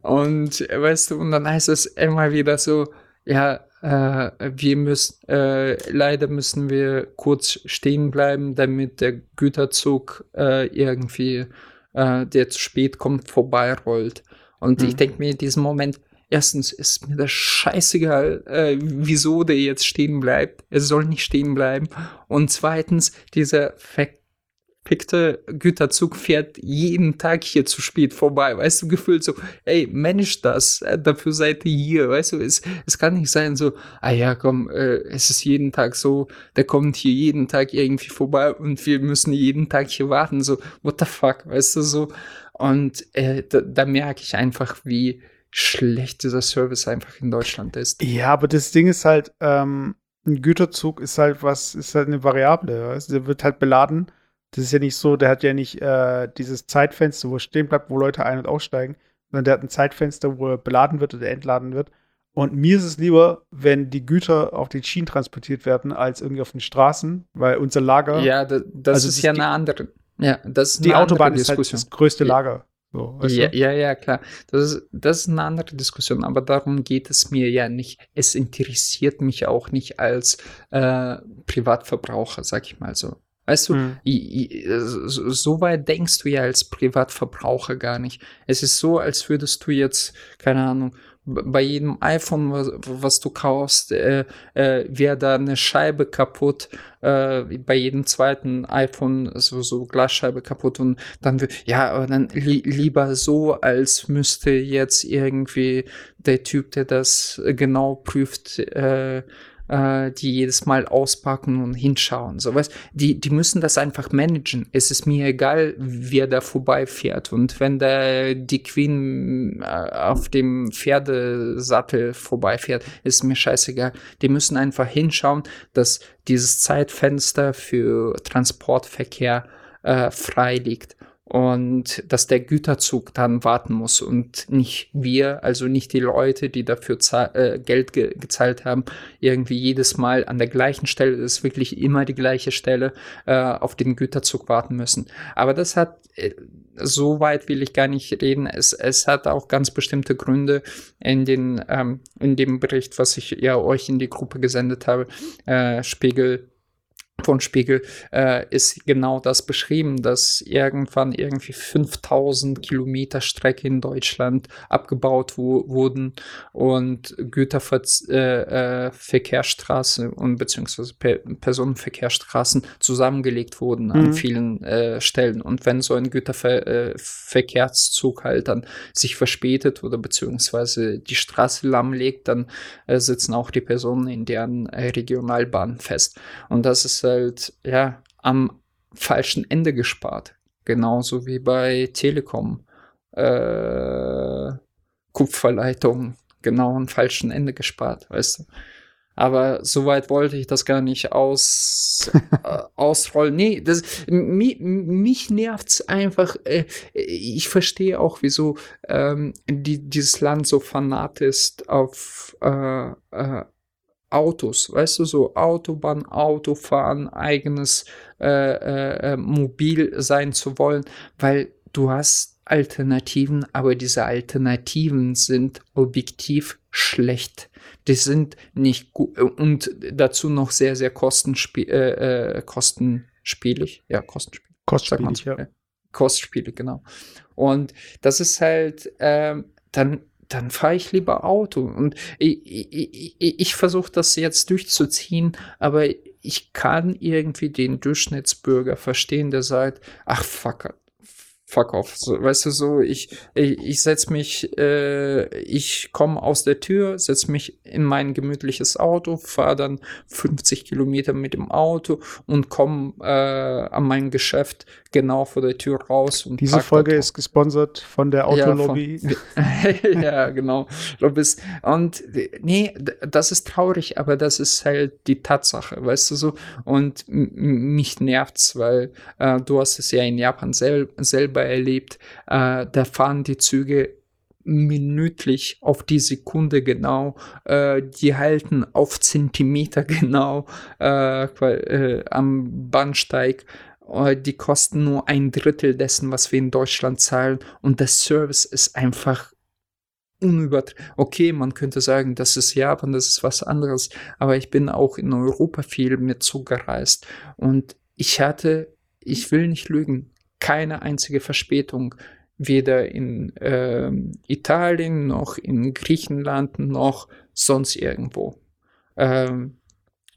[SPEAKER 3] Und weißt du, und dann heißt es immer wieder so, ja, äh, wir müssen, äh, leider müssen wir kurz stehen bleiben, damit der Güterzug äh, irgendwie, äh, der zu spät kommt, vorbeirollt. Und ich
[SPEAKER 2] Mhm.
[SPEAKER 3] denke mir in diesem Moment, erstens ist mir das scheißegal, äh, wieso der jetzt stehen bleibt. Er soll nicht stehen bleiben. Und zweitens, dieser verfickte Güterzug fährt jeden Tag hier zu spät vorbei. Weißt du, gefühlt so, ey, manage das, äh, dafür seid ihr hier. Weißt du, es, es kann nicht sein so, ah ja, komm, äh, es ist jeden Tag so, der kommt hier jeden Tag irgendwie vorbei und wir müssen jeden Tag hier warten. So, what the fuck, weißt du, so. Und äh, da, da merke ich einfach, wie schlecht dieser Service einfach in Deutschland ist.
[SPEAKER 2] Ja, aber das Ding ist halt, ähm, ein Güterzug ist halt was, ist halt eine Variable. Weißt? Der wird halt beladen. Das ist ja nicht so, der hat ja nicht äh, dieses Zeitfenster, wo er stehen bleibt, wo Leute ein- und aussteigen, sondern der hat ein Zeitfenster, wo er beladen wird oder entladen wird. Und mir ist es lieber, wenn die Güter auf den Schienen transportiert werden, als irgendwie auf den Straßen, weil unser Lager.
[SPEAKER 3] Ja, da, das
[SPEAKER 2] Also
[SPEAKER 3] ist
[SPEAKER 2] das-
[SPEAKER 3] ja
[SPEAKER 2] die-
[SPEAKER 3] eine andere. Ja, das ist
[SPEAKER 2] die Autobahn ist halt das größte. Lager. So,
[SPEAKER 3] Ja,
[SPEAKER 2] du?
[SPEAKER 3] ja, ja, klar. Das ist, das ist eine andere Diskussion, aber darum geht es mir ja nicht. Es interessiert mich auch nicht als äh, Privatverbraucher, sag ich mal so. Weißt du,
[SPEAKER 2] Hm.
[SPEAKER 3] i- so weit denkst du ja als Privatverbraucher gar nicht. Es ist so, als würdest du jetzt, keine Ahnung, bei jedem iPhone, was, was du kaufst, äh, äh, wäre da eine Scheibe kaputt, äh, bei jedem zweiten iPhone so, so Glasscheibe kaputt und dann, ja, aber dann li lieber so, als müsste jetzt irgendwie der Typ, der das genau prüft, äh, äh, die jedes Mal auspacken und hinschauen. So was. Die, die müssen das einfach managen. Es ist mir egal, wer da vorbeifährt. Und wenn da die Queen äh, auf dem Pferdesattel vorbeifährt, ist mir scheißegal. Die müssen einfach hinschauen, dass dieses Zeitfenster für Transportverkehr äh, frei liegt. Und dass der Güterzug dann warten muss und nicht wir, also nicht die Leute, die dafür äh, Geld ge gezahlt haben, irgendwie jedes Mal an der gleichen Stelle, das ist wirklich immer die gleiche Stelle, äh, auf den Güterzug warten müssen. Aber das hat, äh, so weit will ich gar nicht reden. Es, es hat auch ganz bestimmte Gründe in, den, ähm, in dem Bericht, was ich ja euch in die Gruppe gesendet habe, äh, Spiegel von Spiegel äh, ist genau das beschrieben, dass irgendwann irgendwie 5000 Kilometer Strecke in Deutschland abgebaut wo, wurden und Güterverkehrsstraße äh, und beziehungsweise per Personenverkehrsstraßen zusammengelegt wurden an
[SPEAKER 2] Mhm.
[SPEAKER 3] vielen äh, Stellen. Und wenn so ein Güterverkehrszug äh, halt dann sich verspätet oder beziehungsweise die Straße lahmlegt, dann äh, sitzen auch die Personen in deren äh, Regionalbahn fest. Und das ist halt, ja, am falschen Ende gespart. Genauso wie bei Telekom. Äh, Kupferleitung genau am falschen Ende gespart, weißt du. Aber soweit wollte ich das gar nicht aus, äh, ausrollen. Nee, das, mi, mich nervt's einfach. Äh, ich verstehe auch, wieso ähm, die, dieses Land so fanat ist auf äh, äh, Autos, weißt du, so Autobahn, Autofahren, eigenes äh, äh, mobil sein zu wollen, weil du hast Alternativen, aber diese Alternativen sind objektiv schlecht. Die sind nicht gut und dazu noch sehr, sehr kostenspie äh, äh, kostenspielig. Ja, kostenspielig.
[SPEAKER 2] Kostspielig, ja.
[SPEAKER 3] Kostspiele, genau. Und das ist halt, ähm, dann, dann fahre ich lieber Auto. Und ich, ich, ich, versuche das jetzt durchzuziehen, aber ich kann irgendwie den Durchschnittsbürger verstehen, der sagt, ach fuck, fuck off. So, weißt du, so, ich, ich, ich setz mich, äh, ich komme aus der Tür, setz mich in mein gemütliches Auto, fahre dann 50 Kilometer mit dem Auto und komme äh, an mein Geschäft genau vor der Tür raus. Und
[SPEAKER 2] Diese Folge ist gesponsert von der
[SPEAKER 3] Ja,
[SPEAKER 2] Autolobby.
[SPEAKER 3] von- ja, genau. Und nee, das ist traurig, aber das ist halt die Tatsache, weißt du so. Und mich nervt's, weil äh, du hast es ja in Japan sel selber erlebt. Äh, da fahren die Züge minütlich auf die Sekunde genau, äh, die halten auf Zentimeter genau äh, äh, am Bahnsteig. Äh, Die kosten nur ein Drittel dessen, was wir in Deutschland zahlen. Und der Service ist einfach unübertrieben. Okay, man könnte sagen, das ist Japan, das ist was anderes. Aber ich bin auch in Europa viel mit Zug gereist. Und ich hatte, ich will nicht lügen, keine einzige Verspätung. Weder in ähm, Italien noch in Griechenland noch sonst irgendwo. Ähm,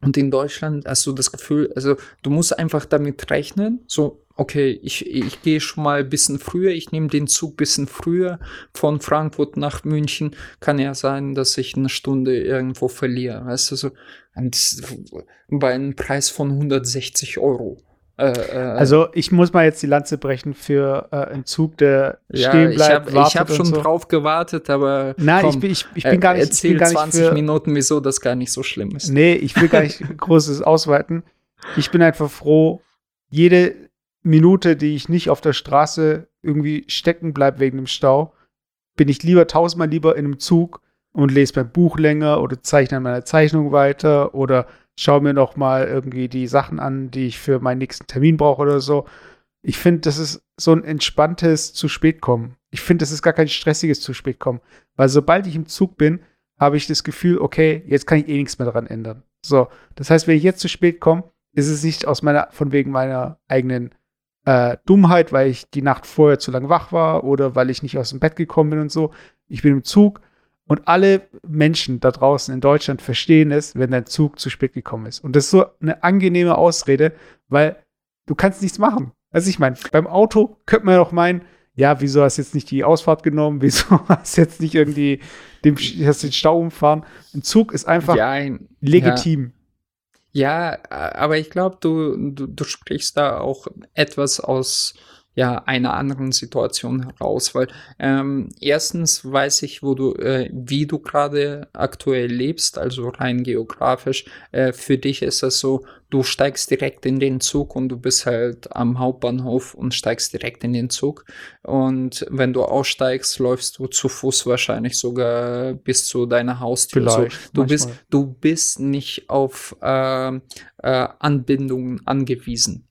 [SPEAKER 3] und in Deutschland hast du das Gefühl, also du musst einfach damit rechnen, so, okay, ich, ich gehe schon mal ein bisschen früher, ich nehme den Zug ein bisschen früher von Frankfurt nach München, kann ja sein, dass ich eine Stunde irgendwo verliere, weißt du, so, bei einem Preis von 160 Euro. Äh, äh,
[SPEAKER 2] Also ich muss mal jetzt die Lanze brechen für äh, einen Zug, der
[SPEAKER 3] ja,
[SPEAKER 2] stehen bleibt,
[SPEAKER 3] habe ich
[SPEAKER 2] wartet
[SPEAKER 3] hab schon
[SPEAKER 2] so.
[SPEAKER 3] drauf gewartet, aber
[SPEAKER 2] Nein,
[SPEAKER 3] komm,
[SPEAKER 2] ich bin, ich, ich
[SPEAKER 3] äh,
[SPEAKER 2] bin gar nicht, ich
[SPEAKER 3] erzähl
[SPEAKER 2] bin gar nicht
[SPEAKER 3] 20
[SPEAKER 2] für,
[SPEAKER 3] Minuten, wieso das gar nicht so schlimm ist.
[SPEAKER 2] Nee, ich will gar nicht großes ausweiten. Ich bin einfach froh, jede Minute, die ich nicht auf der Straße irgendwie stecken bleibe wegen dem Stau, bin ich lieber tausendmal lieber in einem Zug und lese mein Buch länger oder zeichne an meiner Zeichnung weiter oder schaue mir noch mal irgendwie die Sachen an, die ich für meinen nächsten Termin brauche oder so. Ich finde, das ist so ein entspanntes zu spät kommen. Ich finde, das ist gar kein stressiges zu spät kommen, weil sobald ich im Zug bin, habe ich das Gefühl, okay, jetzt kann ich eh nichts mehr daran ändern. So, das heißt, wenn ich jetzt zu spät komme, ist es nicht aus meiner, von wegen meiner eigenen äh, Dummheit, weil ich die Nacht vorher zu lange wach war oder weil ich nicht aus dem Bett gekommen bin und so. Ich bin im Zug und alle Menschen da draußen in Deutschland verstehen es, wenn dein Zug zu spät gekommen ist. Und das ist so eine angenehme Ausrede, weil du kannst nichts machen. Also ich meine, beim Auto könnte man ja auch meinen, ja, wieso hast du jetzt nicht die Ausfahrt genommen? Wieso hast du jetzt nicht irgendwie dem, hast den Stau umfahren? Ein Zug ist einfach
[SPEAKER 3] Ja, ein-
[SPEAKER 2] legitim.
[SPEAKER 3] Ja, aber ich glaube, du, du, du sprichst da auch etwas aus ja, einer anderen Situation heraus, weil ähm, erstens weiß ich, wo du, äh, wie du gerade aktuell lebst, also rein geografisch. Äh, für dich ist das so, du steigst direkt in den Zug und du bist halt am Hauptbahnhof und steigst direkt in den Zug. Und wenn du aussteigst, läufst du zu Fuß wahrscheinlich sogar bis zu deiner Haustür. So,
[SPEAKER 2] Vielleicht.
[SPEAKER 3] Du bist,
[SPEAKER 2] manchmal.
[SPEAKER 3] du bist nicht auf äh, äh, Anbindungen angewiesen.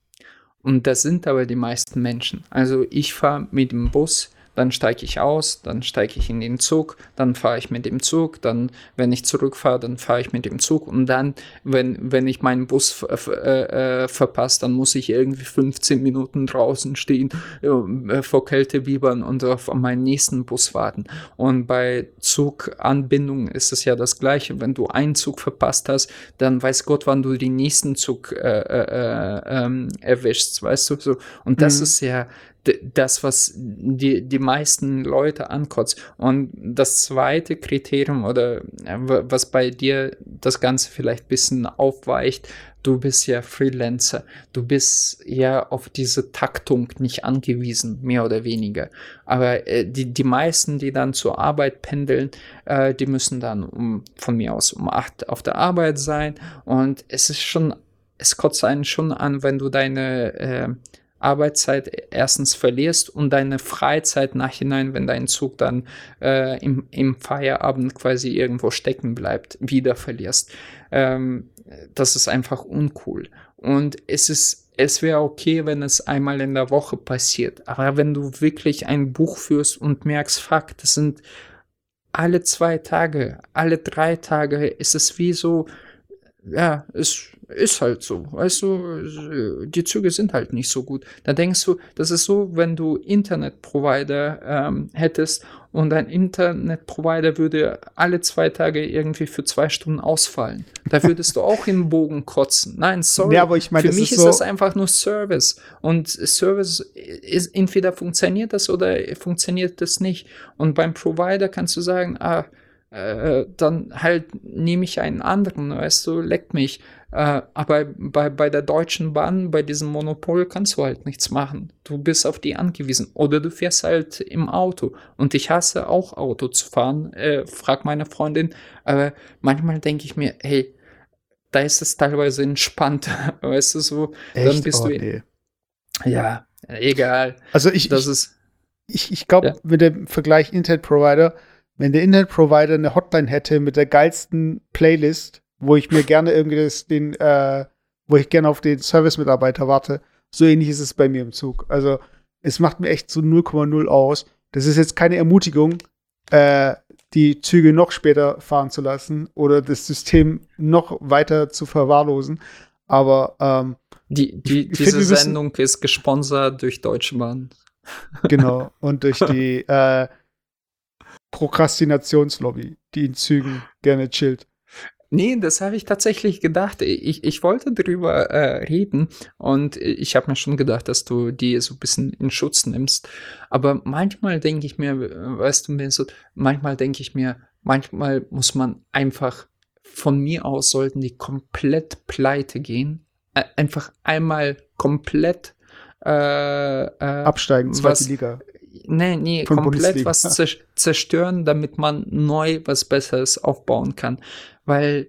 [SPEAKER 3] Und das sind aber die meisten Menschen. Also ich fahre mit dem Bus, dann steige ich aus, dann steige ich in den Zug, dann fahre ich mit dem Zug, dann, wenn ich zurückfahre, dann fahre ich mit dem Zug und dann, wenn, wenn ich meinen Bus äh, äh, verpasse, dann muss ich irgendwie 15 Minuten draußen stehen, äh, vor Kälte biebern und auf meinen nächsten Bus warten. Und bei Zuganbindung ist es ja das Gleiche. Wenn du einen Zug verpasst hast, dann weiß Gott, wann du den nächsten Zug äh, äh, äh, ähm, erwischst, weißt du? So. Und das
[SPEAKER 2] Mhm.
[SPEAKER 3] ist ja das, was die, die meisten Leute ankotzt. Und das zweite Kriterium oder äh, was bei dir das Ganze vielleicht ein bisschen aufweicht, du bist ja Freelancer. Du bist ja auf diese Taktung nicht angewiesen, mehr oder weniger. Aber äh, die, die meisten, die dann zur Arbeit pendeln, äh, die müssen dann um, von mir aus um acht auf der Arbeit sein. Und es ist schon, es kotzt einen schon an, wenn du deine äh, Arbeitszeit erstens verlierst und deine Freizeit nachhinein, wenn dein Zug dann äh, im, im Feierabend quasi irgendwo stecken bleibt, wieder verlierst. Ähm, das ist einfach uncool. Und es ist, es wäre okay, wenn es einmal in der Woche passiert. Aber wenn du wirklich ein Buch führst und merkst, fuck, das sind alle zwei Tage, alle drei Tage, ist es wie so, ja, es ist halt so, weißt du, die Züge sind halt nicht so gut. Da denkst du, das ist so, wenn du Internetprovider ähm, hättest und ein Internetprovider würde alle zwei Tage irgendwie für zwei Stunden ausfallen. Da würdest du auch in den Bogen kotzen. Nein, sorry.
[SPEAKER 2] Ja, aber ich meine,
[SPEAKER 3] Für mich
[SPEAKER 2] ist
[SPEAKER 3] ist,
[SPEAKER 2] so-
[SPEAKER 3] das einfach nur Service. Und Service ist entweder funktioniert das oder funktioniert das nicht. Und beim Provider kannst du sagen, ah, äh, dann halt nehme ich einen anderen, weißt du, leckt mich. Äh, aber bei, bei der Deutschen Bahn, bei diesem Monopol, kannst du halt nichts machen. Du bist auf die angewiesen. Oder du fährst halt im Auto. Und ich hasse auch Auto zu fahren, äh, frag meine Freundin. Aber manchmal denke ich mir, hey, da ist es teilweise entspannt, weißt du, so, dann
[SPEAKER 2] Echt?
[SPEAKER 3] bist
[SPEAKER 2] Oh,
[SPEAKER 3] du,
[SPEAKER 2] nee.
[SPEAKER 3] ja, egal.
[SPEAKER 2] Also ich,
[SPEAKER 3] Das
[SPEAKER 2] ich,
[SPEAKER 3] ist,
[SPEAKER 2] ich, ich glaube,
[SPEAKER 3] Ja.
[SPEAKER 2] mit dem Vergleich Internet-Provider, wenn der Internet-Provider eine Hotline hätte mit der geilsten Playlist, wo ich mir gerne irgendwie das, den, äh, wo ich gerne auf den Service-Mitarbeiter warte, so ähnlich ist es bei mir im Zug. Also es macht mir echt so 0,0 aus. Das ist jetzt keine Ermutigung, äh, die Züge noch später fahren zu lassen oder das System noch weiter zu verwahrlosen. Aber ähm,
[SPEAKER 3] die, die,
[SPEAKER 2] ich
[SPEAKER 3] diese
[SPEAKER 2] wir müssen-
[SPEAKER 3] Sendung ist gesponsert durch Deutsche Bahn.
[SPEAKER 2] Genau. Und durch die äh, Prokrastinationslobby, die in Zügen gerne chillt.
[SPEAKER 3] Nee, das habe ich tatsächlich gedacht. Ich, ich wollte drüber äh, reden und ich habe mir schon gedacht, dass du die so ein bisschen in Schutz nimmst. Aber manchmal denke ich mir, äh, weißt du, so, manchmal denke ich mir, manchmal muss man einfach, von mir aus sollten die komplett pleite gehen. Einfach einmal komplett äh, äh,
[SPEAKER 2] Absteigen, zweite Liga.
[SPEAKER 3] Nee, nee,
[SPEAKER 2] Von
[SPEAKER 3] komplett
[SPEAKER 2] Bundesliga.
[SPEAKER 3] was zer- zerstören, damit man neu was Besseres aufbauen kann. Weil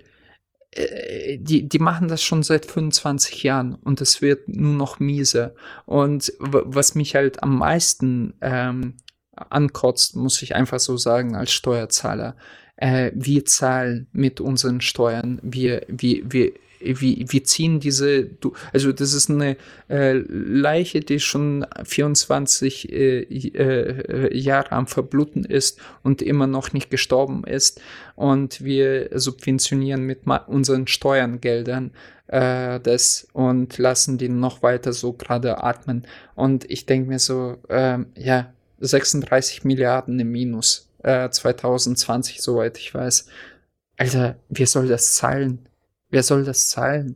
[SPEAKER 3] äh, die, die machen das schon seit 25 Jahren und es wird nur noch mieser. Und was mich halt am meisten ähm, ankotzt, muss ich einfach so sagen, als Steuerzahler. Äh, wir zahlen mit unseren Steuern, wir, wir, wir, wir, wir ziehen diese, also das ist eine äh, Leiche, die schon 24 äh, äh, Jahre am Verbluten ist und immer noch nicht gestorben ist. Und wir subventionieren mit unseren Steuergeldern äh, das und lassen die noch weiter so gerade atmen. Und ich denke mir so, ähm, ja, 36 Milliarden im Minus äh, 2020, soweit ich weiß. Alter, wer soll das zahlen? Wer soll das zahlen?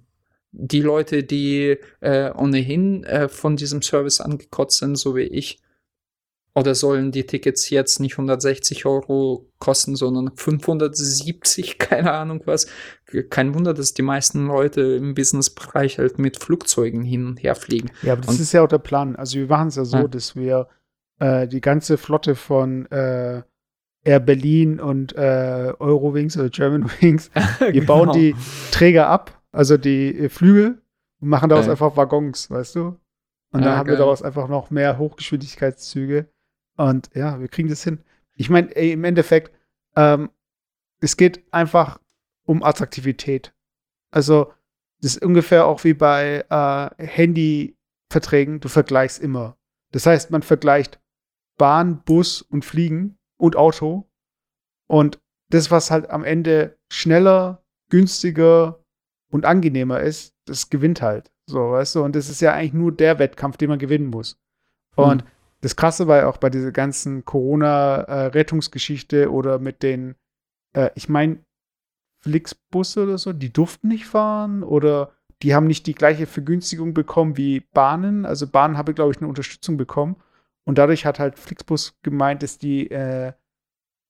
[SPEAKER 3] Die Leute, die äh, ohnehin äh, von diesem Service angekotzt sind, so wie ich, oder sollen die Tickets jetzt nicht 160 Euro kosten, sondern 570, keine Ahnung was. Kein Wunder, dass die meisten Leute im Businessbereich halt mit Flugzeugen hin und her fliegen.
[SPEAKER 2] Ja, aber das und, ist ja auch der Plan. Also wir machen es ja so, ja. dass wir äh, die ganze Flotte von äh, Air Berlin und äh, Eurowings oder Germanwings. Wir genau. bauen die Träger ab, also die Flügel, und machen daraus ja. einfach Waggons, weißt du? Und dann haben geil. wir daraus einfach noch mehr Hochgeschwindigkeitszüge. Und ja, wir kriegen das hin. Ich meine, im Endeffekt, ähm, es geht einfach um Attraktivität. Also, das ist ungefähr auch wie bei äh, Handyverträgen, du vergleichst immer. Das heißt, man vergleicht Bahn, Bus und Fliegen und Auto. Und das, was halt am Ende schneller, günstiger und angenehmer ist, das gewinnt halt. So, weißt du? Und das ist ja eigentlich nur der Wettkampf, den man gewinnen muss. Mhm. Und das Krasse war ja auch bei dieser ganzen Corona-Rettungsgeschichte oder mit den, äh, ich meine, Flixbusse oder so, die durften nicht fahren oder die haben nicht die gleiche Vergünstigung bekommen wie Bahnen. Also Bahnen habe, glaube ich, eine Unterstützung bekommen. Und dadurch hat halt Flixbus gemeint, dass die äh,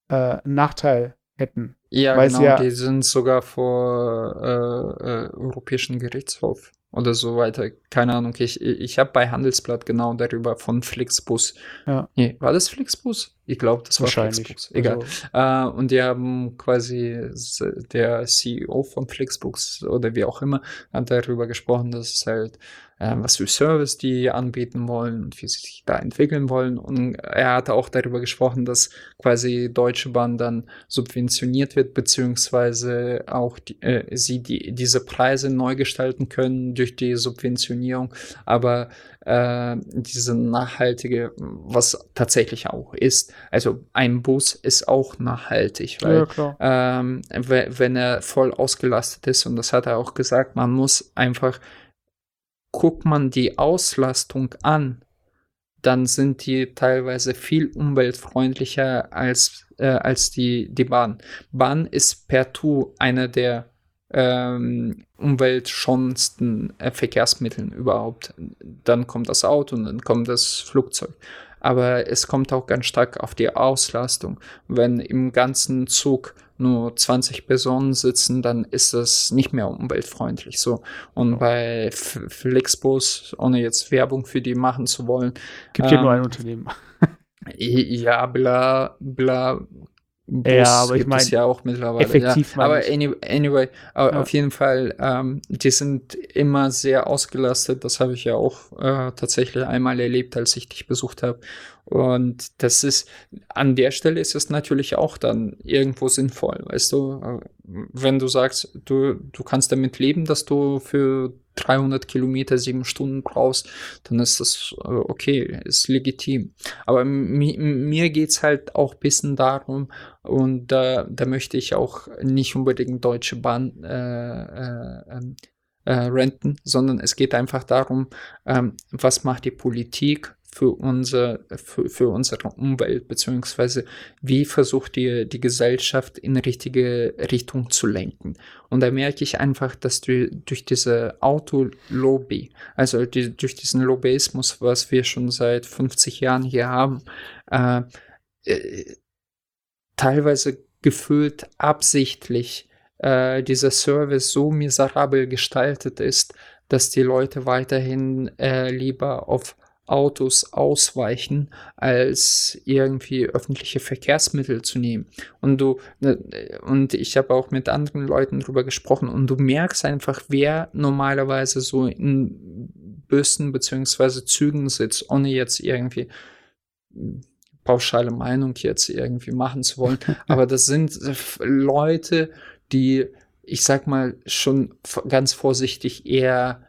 [SPEAKER 2] äh, einen Nachteil hätten.
[SPEAKER 3] Ja, genau, ja die sind sogar vor äh, äh, Europäischen Gerichtshof oder so weiter. Keine Ahnung. Ich, ich habe bei Handelsblatt genau darüber von Flixbus. Ja. Nee, war das Flixbus? Ich glaube, das war Flixbus. Egal. Also. Äh, und die haben quasi der CEO von Flixbus oder wie auch immer hat darüber gesprochen, dass es halt äh, was für Service die anbieten wollen und wie sie sich da entwickeln wollen. Und er hatte auch darüber gesprochen, dass quasi Deutsche Bahn dann subventioniert wird, beziehungsweise auch die, äh, sie die, diese Preise neu gestalten können durch die Subventionierung. Aber äh, diese nachhaltige, was tatsächlich auch ist. Also ein Bus ist auch nachhaltig, weil ja, ähm, wenn er voll ausgelastet ist, und das hat er auch gesagt, man muss einfach guckt man die Auslastung an, dann sind die teilweise viel umweltfreundlicher als, äh, als die, die Bahn. Bahn ist per Tu einer der ähm, umweltschonendsten äh, Verkehrsmitteln überhaupt. Dann kommt das Auto und dann kommt das Flugzeug. Aber es kommt auch ganz stark auf die Auslastung. Wenn im ganzen Zug nur 20 Personen sitzen, dann ist das nicht mehr umweltfreundlich so. Und bei Flixbus, ohne jetzt Werbung für die machen zu wollen.
[SPEAKER 2] Gibt ähm, nur ein Unternehmen.
[SPEAKER 3] ja, bla, bla,
[SPEAKER 2] Bus ja, aber ich meine,
[SPEAKER 3] ja auch mittlerweile. Effektiv ja. Aber anyway, anyway ja. auf jeden Fall, ähm, die sind immer sehr ausgelastet. Das habe ich ja auch äh, tatsächlich einmal erlebt, als ich dich besucht habe. Und das ist, an der Stelle ist es natürlich auch dann irgendwo sinnvoll, weißt du? Wenn du sagst, du, du kannst damit leben, dass du für 300 Kilometer sieben Stunden brauchst, dann ist das äh, okay, ist legitim. Aber mi mir geht's halt auch bisschen darum, und da, da möchte ich auch nicht unbedingt Deutsche Bahn äh, äh, ähm, äh, renten, sondern es geht einfach darum, ähm, was macht die Politik für, unser, für, für unsere Umwelt, beziehungsweise wie versucht die, die Gesellschaft in richtige Richtung zu lenken. Und da merke ich einfach, dass du, durch diese Autolobby, also die, durch diesen Lobbyismus, was wir schon seit 50 Jahren hier haben, äh, äh, teilweise gefühlt absichtlich äh, dieser Service so miserabel gestaltet ist, dass die Leute weiterhin äh, lieber auf Autos ausweichen, als irgendwie öffentliche Verkehrsmittel zu nehmen. Und du, ne, und ich habe auch mit anderen Leuten drüber gesprochen und du merkst einfach, wer normalerweise so in Bussen beziehungsweise Zügen sitzt, ohne jetzt irgendwie pauschale Meinung jetzt irgendwie machen zu wollen, aber das sind Leute, die, ich sag mal, schon ganz vorsichtig eher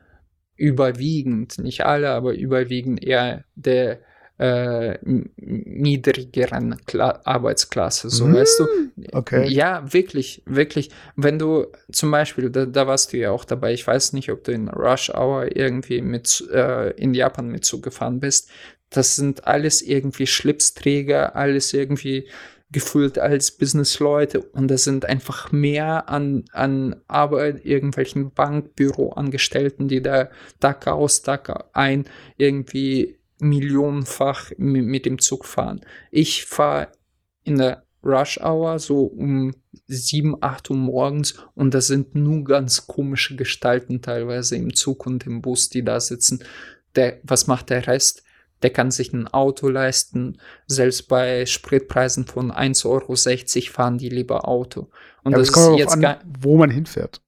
[SPEAKER 3] überwiegend, nicht alle, aber überwiegend eher der äh, niedrigeren Kla Arbeitsklasse, so
[SPEAKER 2] Mm,
[SPEAKER 3] weißt du.
[SPEAKER 2] okay.
[SPEAKER 3] Ja, wirklich, wirklich. Wenn du zum Beispiel, da, da warst du ja auch dabei, ich weiß nicht, ob du in Rush Hour irgendwie mit äh, in Japan mit Zug gefahren bist. Das sind alles irgendwie Schlipsträger, alles irgendwie gefühlt als Businessleute und das sind einfach mehr an, an Arbeit, irgendwelchen Bankbüroangestellten, die da Tag aus, Tag ein irgendwie millionenfach mit, dem Zug fahren. Ich fahre in der Rush Hour so um 7, 8 Uhr morgens und das sind nur ganz komische Gestalten teilweise im Zug und im Bus, die da sitzen. Der, was macht der Rest? Der kann sich ein Auto leisten. Selbst bei Spritpreisen von 1,60 Euro fahren die lieber Auto. Und
[SPEAKER 2] Ja,
[SPEAKER 3] das
[SPEAKER 2] es kommt
[SPEAKER 3] jetzt
[SPEAKER 2] an,
[SPEAKER 3] gar,
[SPEAKER 2] wo man hinfährt.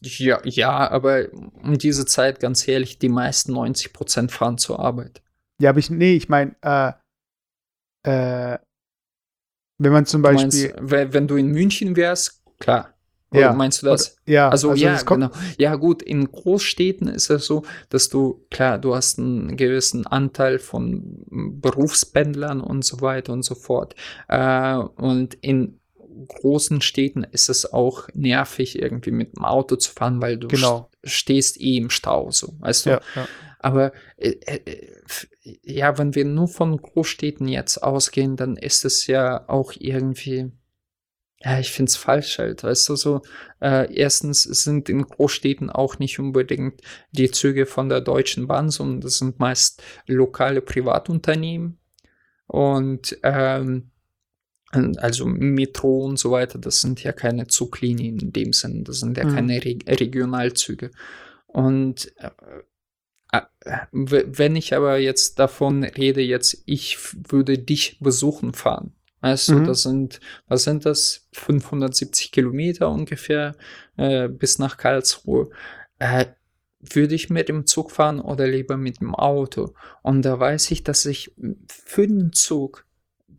[SPEAKER 3] ja, ja, aber um diese Zeit, ganz ehrlich, die meisten 90 Prozent fahren zur Arbeit.
[SPEAKER 2] Ja, aber ich, nee, ich meine, äh, äh, wenn man zum Beispiel,
[SPEAKER 3] meinst, wenn du in München wärst, klar. Oder
[SPEAKER 2] Ja.
[SPEAKER 3] meinst du das?
[SPEAKER 2] ja,
[SPEAKER 3] Also, ja,
[SPEAKER 2] das kommt,
[SPEAKER 3] genau. Ja, gut, in Großstädten ist es so, dass du, klar, du hast einen gewissen Anteil von Berufspendlern und so weiter und so fort. Äh, und in großen Städten ist es auch nervig, irgendwie mit dem Auto zu fahren, weil du
[SPEAKER 2] Genau.
[SPEAKER 3] st- stehst eh im Stau, so, weißt du?
[SPEAKER 2] ja, ja.
[SPEAKER 3] Aber äh, äh, ja, wenn wir nur von Großstädten jetzt ausgehen, dann ist es ja auch irgendwie, ja, ich finde es falsch halt, weißt du, so, äh, erstens sind in Großstädten auch nicht unbedingt die Züge von der Deutschen Bahn, sondern das sind meist lokale Privatunternehmen und ähm, also Metro und so weiter, das sind ja keine Zuglinien in dem Sinn, das sind ja
[SPEAKER 2] Mhm.
[SPEAKER 3] keine Re Regionalzüge. Und äh, äh, wenn ich aber jetzt davon rede, jetzt ich würde dich besuchen fahren, weißt du,
[SPEAKER 2] Mhm.
[SPEAKER 3] das sind, was sind das, 570 Kilometer ungefähr äh, bis nach Karlsruhe. Äh, würde ich mit dem Zug fahren oder lieber mit dem Auto? Und da weiß ich, dass ich für den Zug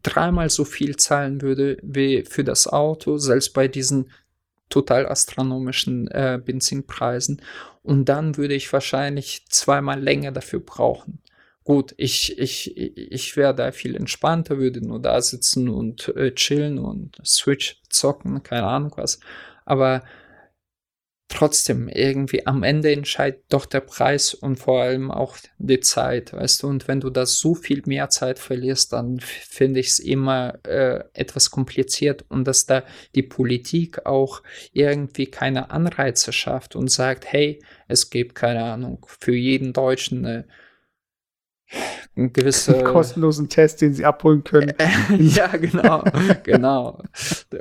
[SPEAKER 3] dreimal so viel zahlen würde wie für das Auto, selbst bei diesen total astronomischen äh, Benzinpreisen. Und dann würde ich wahrscheinlich zweimal länger dafür brauchen. Gut, ich, ich, ich wäre da viel entspannter, würde nur da sitzen und äh, chillen und Switch zocken, keine Ahnung was. Aber trotzdem, irgendwie am Ende entscheidet doch der Preis und vor allem auch die Zeit, weißt du. Und wenn du da so viel mehr Zeit verlierst, dann finde ich es immer äh, etwas kompliziert und dass da die Politik auch irgendwie keine Anreize schafft und sagt, hey, es gibt keine Ahnung, für jeden Deutschen eine, eine gewisse
[SPEAKER 2] kostenlosen Test, den sie abholen können.
[SPEAKER 3] ja, genau, genau.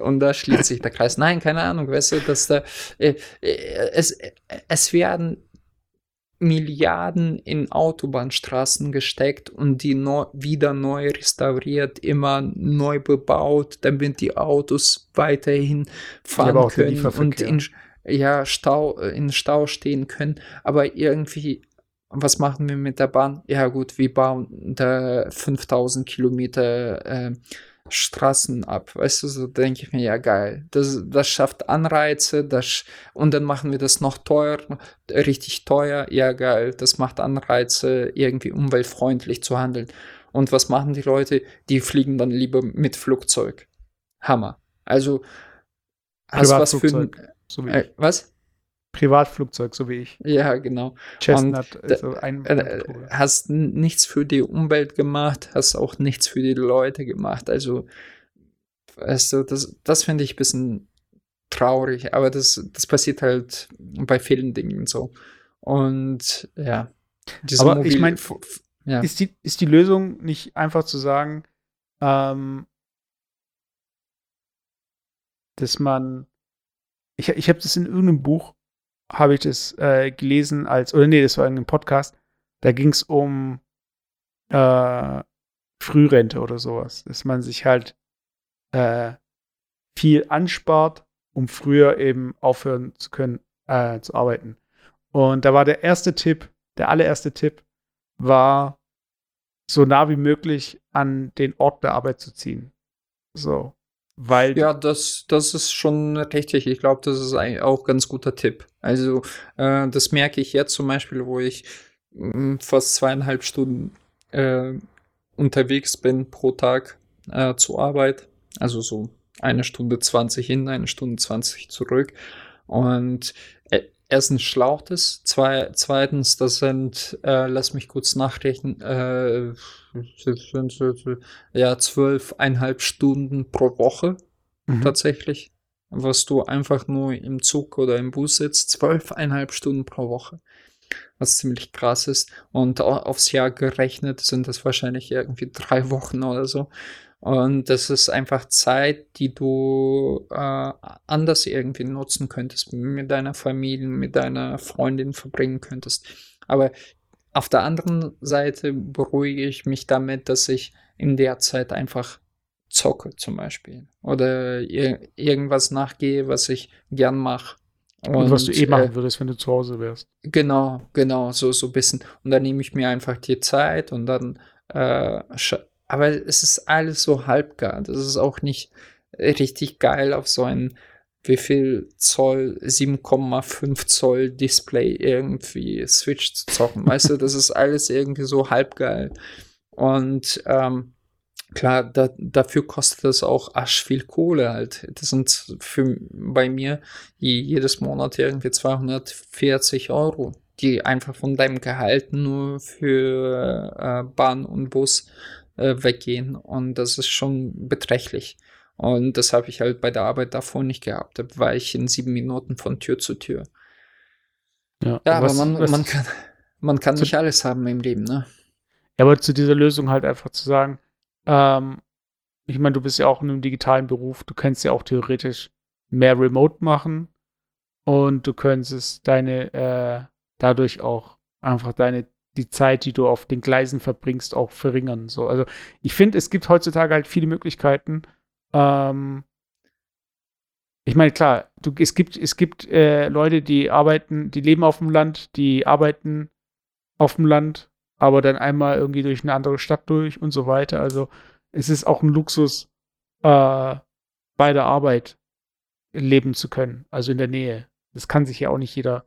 [SPEAKER 3] Und da schließt sich der Kreis. Nein, keine Ahnung, weißt du, dass da äh, äh, es, äh, es werden Milliarden in Autobahnstraßen gesteckt und die neu, wieder neu restauriert, immer neu bebaut, damit die Autos weiterhin fahren können und in ja, Stau, in Stau stehen können. Aber irgendwie, was machen wir mit der Bahn? Ja, gut, wir bauen da 5000 Kilometer äh, Straßen ab. Weißt du, so denke ich mir, ja, geil. Das, das schafft Anreize, das, sch- und dann machen wir das noch teuer, richtig teuer. Ja, geil. Das macht Anreize, irgendwie umweltfreundlich zu handeln. Und was machen die Leute? Die fliegen dann lieber mit Flugzeug. Hammer. Also, hast was für ein,
[SPEAKER 2] so
[SPEAKER 3] äh, was?
[SPEAKER 2] Privatflugzeug, so wie ich.
[SPEAKER 3] Ja, genau.
[SPEAKER 2] Chestnut, also ein
[SPEAKER 3] äh, hast nichts für die Umwelt gemacht, hast auch nichts für die Leute gemacht. Also, weißt du, das, das finde ich ein bisschen traurig, aber das, das passiert halt bei vielen Dingen so. Und ja,
[SPEAKER 2] Aber ich
[SPEAKER 3] Mobil-
[SPEAKER 2] mein,
[SPEAKER 3] f- f- ja.
[SPEAKER 2] Ist die, ist die Lösung nicht einfach zu sagen, ähm, dass man, ich, ich habe das in irgendeinem Buch, habe ich das äh, gelesen als, oder nee, das war in einem Podcast, da ging es um äh, Frührente oder sowas, dass man sich halt äh, viel anspart, um früher eben aufhören zu können, äh, zu arbeiten. Und da war der erste Tipp, der allererste Tipp war, so nah wie möglich an den Ort der Arbeit zu ziehen. So. Weil
[SPEAKER 3] Ja, das, das ist schon richtig. Ich glaube, das ist eigentlich auch ein ganz guter Tipp. Also, äh, das merke ich jetzt zum Beispiel, wo ich mh, fast zweieinhalb Stunden äh, unterwegs bin pro Tag äh, zur Arbeit. Also so eine Stunde 20 hin, eine Stunde 20 zurück. Und äh, erstens schlaucht es, zwei, zweitens, das sind, äh, lass mich kurz nachrechnen, äh, ja, zwölfeinhalb Stunden pro Woche
[SPEAKER 2] Mhm.
[SPEAKER 3] tatsächlich, was du einfach nur im Zug oder im Bus sitzt, zwölfeinhalb Stunden pro Woche, was ziemlich krass ist. Und au- aufs Jahr gerechnet sind das wahrscheinlich irgendwie drei Wochen oder so. Und das ist einfach Zeit, die du äh, anders irgendwie nutzen könntest, mit deiner Familie, mit deiner Freundin verbringen könntest. Aber auf der anderen Seite beruhige ich mich damit, dass ich in der Zeit einfach zocke zum Beispiel oder ir irgendwas nachgehe, was ich gern mache.
[SPEAKER 2] und was du eh machen
[SPEAKER 3] äh,
[SPEAKER 2] würdest, wenn du zu Hause wärst.
[SPEAKER 3] Genau, genau, so, so ein bisschen. Und dann nehme ich mir einfach die Zeit und dann, äh, aber es ist alles so halbgar. Das ist auch nicht richtig geil auf so ein, wie viel Zoll, 7,5 Zoll Display irgendwie Switch zu zocken. Weißt du, das ist alles irgendwie so halbgeil. Und, ähm, Klar, da, dafür kostet es auch asch viel Kohle halt. Das sind für bei mir je- jedes Monat irgendwie 240 Euro, die einfach von deinem Gehalt nur für äh, Bahn und Bus äh, weggehen. Und das ist schon beträchtlich. Und das habe ich halt bei der Arbeit davor nicht gehabt. Da war ich in sieben Minuten von Tür zu Tür.
[SPEAKER 2] Ja,
[SPEAKER 3] Ja,
[SPEAKER 2] was,
[SPEAKER 3] aber man,
[SPEAKER 2] was,
[SPEAKER 3] man kann, man kann nicht alles haben im Leben, ne?
[SPEAKER 2] Ja, aber zu dieser Lösung halt einfach zu sagen, ähm, ich meine, du bist ja auch in einem digitalen Beruf, du könntest ja auch theoretisch mehr Remote machen und du könntest deine, äh, dadurch auch einfach deine, die Zeit, die du auf den Gleisen verbringst, auch verringern. So, also ich finde, es gibt heutzutage halt viele Möglichkeiten. Ähm, ich meine, klar, du, es gibt, es gibt äh, Leute, die arbeiten, die leben auf dem Land, die arbeiten auf dem Land, aber dann einmal irgendwie durch eine andere Stadt durch und so weiter. Also es ist auch ein Luxus, äh, bei der Arbeit leben zu können, also in der Nähe. Das kann sich ja auch nicht jeder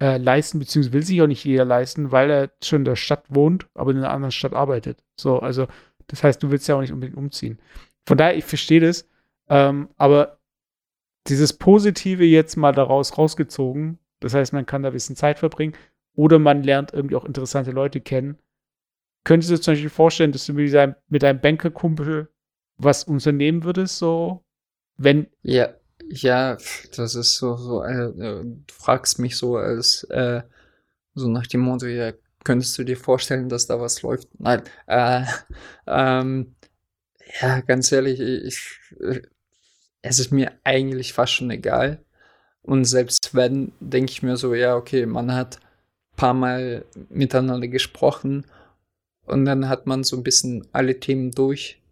[SPEAKER 2] äh, leisten, beziehungsweise will sich auch nicht jeder leisten, weil er schon in der Stadt wohnt, aber in einer anderen Stadt arbeitet. So, also das heißt, du willst ja auch nicht unbedingt umziehen. Von daher, ich verstehe das, ähm, aber dieses Positive jetzt mal daraus rausgezogen, das heißt, man kann da ein bisschen Zeit verbringen oder man lernt irgendwie auch interessante Leute kennen. Könntest du dir zum Beispiel vorstellen, dass du mit deinem, mit deinem Bankerkumpel was unternehmen würdest, so, wenn,
[SPEAKER 3] Ja, ja, das ist so, so, äh, äh, du fragst mich so als, äh, so nach dem Motto, ja, könntest du dir vorstellen, dass da was läuft? Nein, äh, ähm, ja, ganz ehrlich, ich, äh, es ist mir eigentlich fast schon egal. Und selbst wenn, denke ich mir so, ja, okay, man hat ein paar Mal miteinander gesprochen und dann hat man so ein bisschen alle Themen durch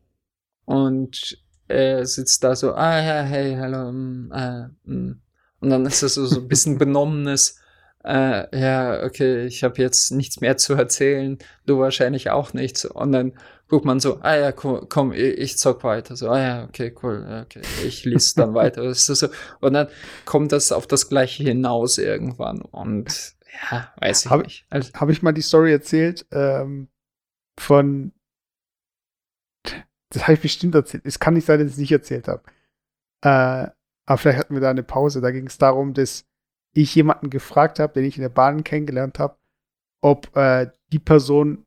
[SPEAKER 3] und er sitzt da so, ah ja, hey, hallo, mm, äh, mm. und dann ist es so, so ein bisschen benommenes, äh, ja, okay, ich habe jetzt nichts mehr zu erzählen, du wahrscheinlich auch nichts. Und dann guckt man so, ah ja, komm, komm ich, ich zock weiter. So, ah ja, okay, cool, okay, ich lese dann weiter. Das ist so, und dann kommt das auf das Gleiche hinaus irgendwann. Und ja, weiß ich
[SPEAKER 2] Hab-
[SPEAKER 3] nicht. Also,
[SPEAKER 2] habe ich mal die Story erzählt ähm, von. Das habe ich bestimmt erzählt. Es kann nicht sein, dass ich es nicht erzählt habe. Äh, aber vielleicht hatten wir da eine Pause. Da ging es darum, dass ich jemanden gefragt habe, den ich in der Bahn kennengelernt habe, ob äh, die Person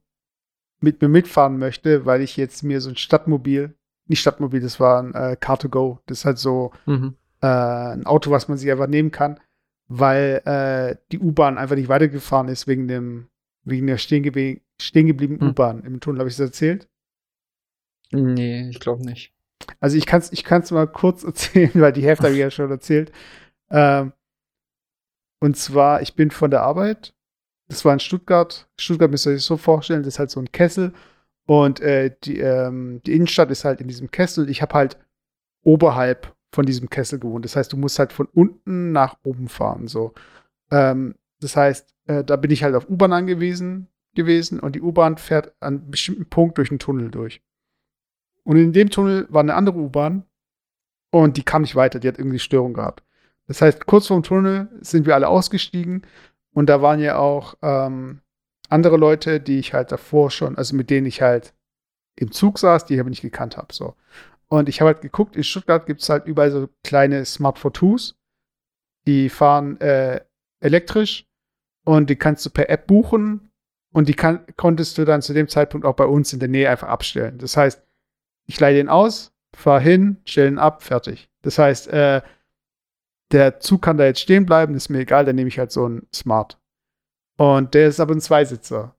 [SPEAKER 2] mit mir mitfahren möchte, weil ich jetzt mir so ein Stadtmobil, nicht Stadtmobil, das war ein äh, Car2Go, das ist halt so
[SPEAKER 3] mhm.
[SPEAKER 2] äh, ein Auto, was man sich einfach nehmen kann, weil äh, die U-Bahn einfach nicht weitergefahren ist wegen dem wegen der stehen, gebliebenen
[SPEAKER 3] Hm.
[SPEAKER 2] U-Bahn im Tunnel. Habe ich das erzählt?
[SPEAKER 3] Nee, ich glaube nicht.
[SPEAKER 2] Also ich kann es ich kann's mal kurz erzählen, weil die Hälfte habe ich ja schon erzählt. Ähm, und zwar, ich bin von der Arbeit, das war in Stuttgart. Stuttgart müsst ihr euch so vorstellen, das ist halt so ein Kessel. Und äh, die, ähm, die Innenstadt ist halt in diesem Kessel. Ich habe halt oberhalb von diesem Kessel gewohnt. Das heißt, du musst halt von unten nach oben fahren. So. Ähm, das heißt, äh, da bin ich halt auf U-Bahn angewiesen. gewesen und die U-Bahn fährt an einem bestimmten Punkt durch einen Tunnel durch. Und in dem Tunnel war eine andere U-Bahn und die kam nicht weiter, die hat irgendwie Störung gehabt. Das heißt, kurz vorm Tunnel sind wir alle ausgestiegen und da waren ja auch ähm, andere Leute, die ich halt davor schon, also mit denen ich halt im Zug saß, die ich aber nicht gekannt habe. So. Und ich habe halt geguckt, in Stuttgart gibt es halt überall so kleine Smart 42s. Die fahren äh, elektrisch und die kannst du per App buchen und die kann, konntest du dann zu dem Zeitpunkt auch bei uns in der Nähe einfach abstellen. Das heißt, ich leihe den aus, fahre hin, stelle ihn ab, fertig. Das heißt, äh, der Zug kann da jetzt stehen bleiben, ist mir egal, dann nehme ich halt so einen Smart. Und der ist aber ein Zweisitzer.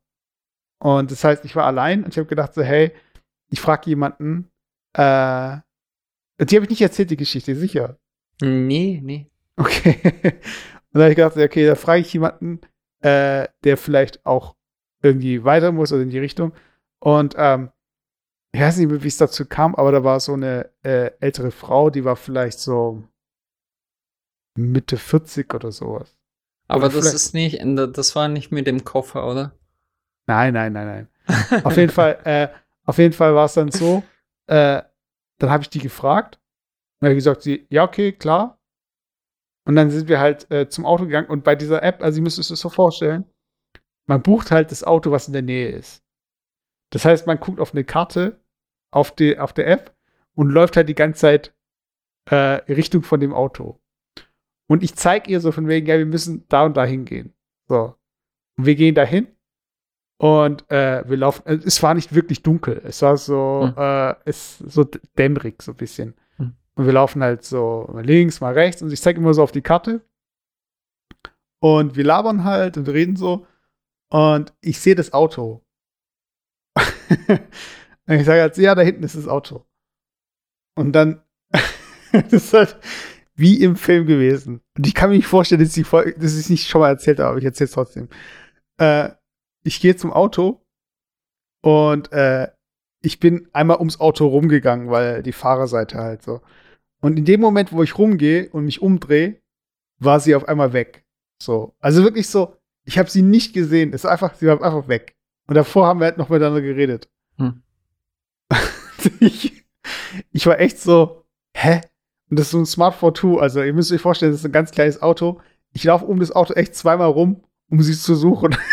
[SPEAKER 2] Und das heißt, ich war allein und ich habe gedacht so, hey, ich frage jemanden, äh, die habe ich nicht erzählt, die Geschichte, sicher.
[SPEAKER 3] Nee, nee.
[SPEAKER 2] Okay. Und dann habe ich gedacht, okay, da frage ich jemanden, äh, der vielleicht auch irgendwie weiter muss oder in die Richtung. Und ähm, ich weiß nicht mehr, wie es dazu kam, aber da war so eine äh, ältere Frau, die war vielleicht so Mitte 40 oder sowas.
[SPEAKER 3] Aber
[SPEAKER 2] Oder
[SPEAKER 3] das ist nicht, das war nicht mit dem Koffer, oder?
[SPEAKER 2] Nein, nein, nein, nein. auf jeden Fall, äh, auf jeden Fall war es dann so, äh, dann habe ich die gefragt. Und habe gesagt, sie, ja, okay, klar. Und dann sind wir halt äh, zum Auto gegangen und bei dieser App, also ihr müsst es euch so vorstellen, man bucht halt das Auto, was in der Nähe ist. Das heißt, man guckt auf eine Karte auf, die, auf der App und läuft halt die ganze Zeit äh, Richtung von dem Auto. Und ich zeige ihr so von wegen, ja, wir müssen da und da hingehen. So. Und wir gehen dahin und äh, wir laufen. äh, Es war nicht wirklich dunkel. Es war so,
[SPEAKER 3] Hm.
[SPEAKER 2] äh, es so dämmerig so ein bisschen.
[SPEAKER 3] Hm.
[SPEAKER 2] Und wir laufen halt so mal links, mal rechts und ich zeige immer so auf die Karte. Und wir labern halt und reden so. Und ich sehe das Auto. und ich sage halt, ja, da hinten ist das Auto. Und dann, das ist halt wie im Film gewesen. Und ich kann mir nicht vorstellen, dass ich, dass ich es nicht schon mal erzählt habe, aber ich erzähle es trotzdem. Äh, ich gehe zum Auto und äh, ich bin einmal ums Auto rumgegangen, weil die Fahrerseite halt so. Und in dem Moment, wo ich rumgehe und mich umdrehe, war sie auf einmal weg. So. Also wirklich so, ich habe sie nicht gesehen. Es ist einfach, sie war einfach weg. Und davor haben wir halt noch miteinander geredet.
[SPEAKER 3] Hm.
[SPEAKER 2] ich, ich war echt so, hä? Und das ist so ein Smart 42. Also, ihr müsst euch vorstellen, das ist ein ganz kleines Auto. Ich laufe um das Auto echt zweimal rum, um sie zu suchen.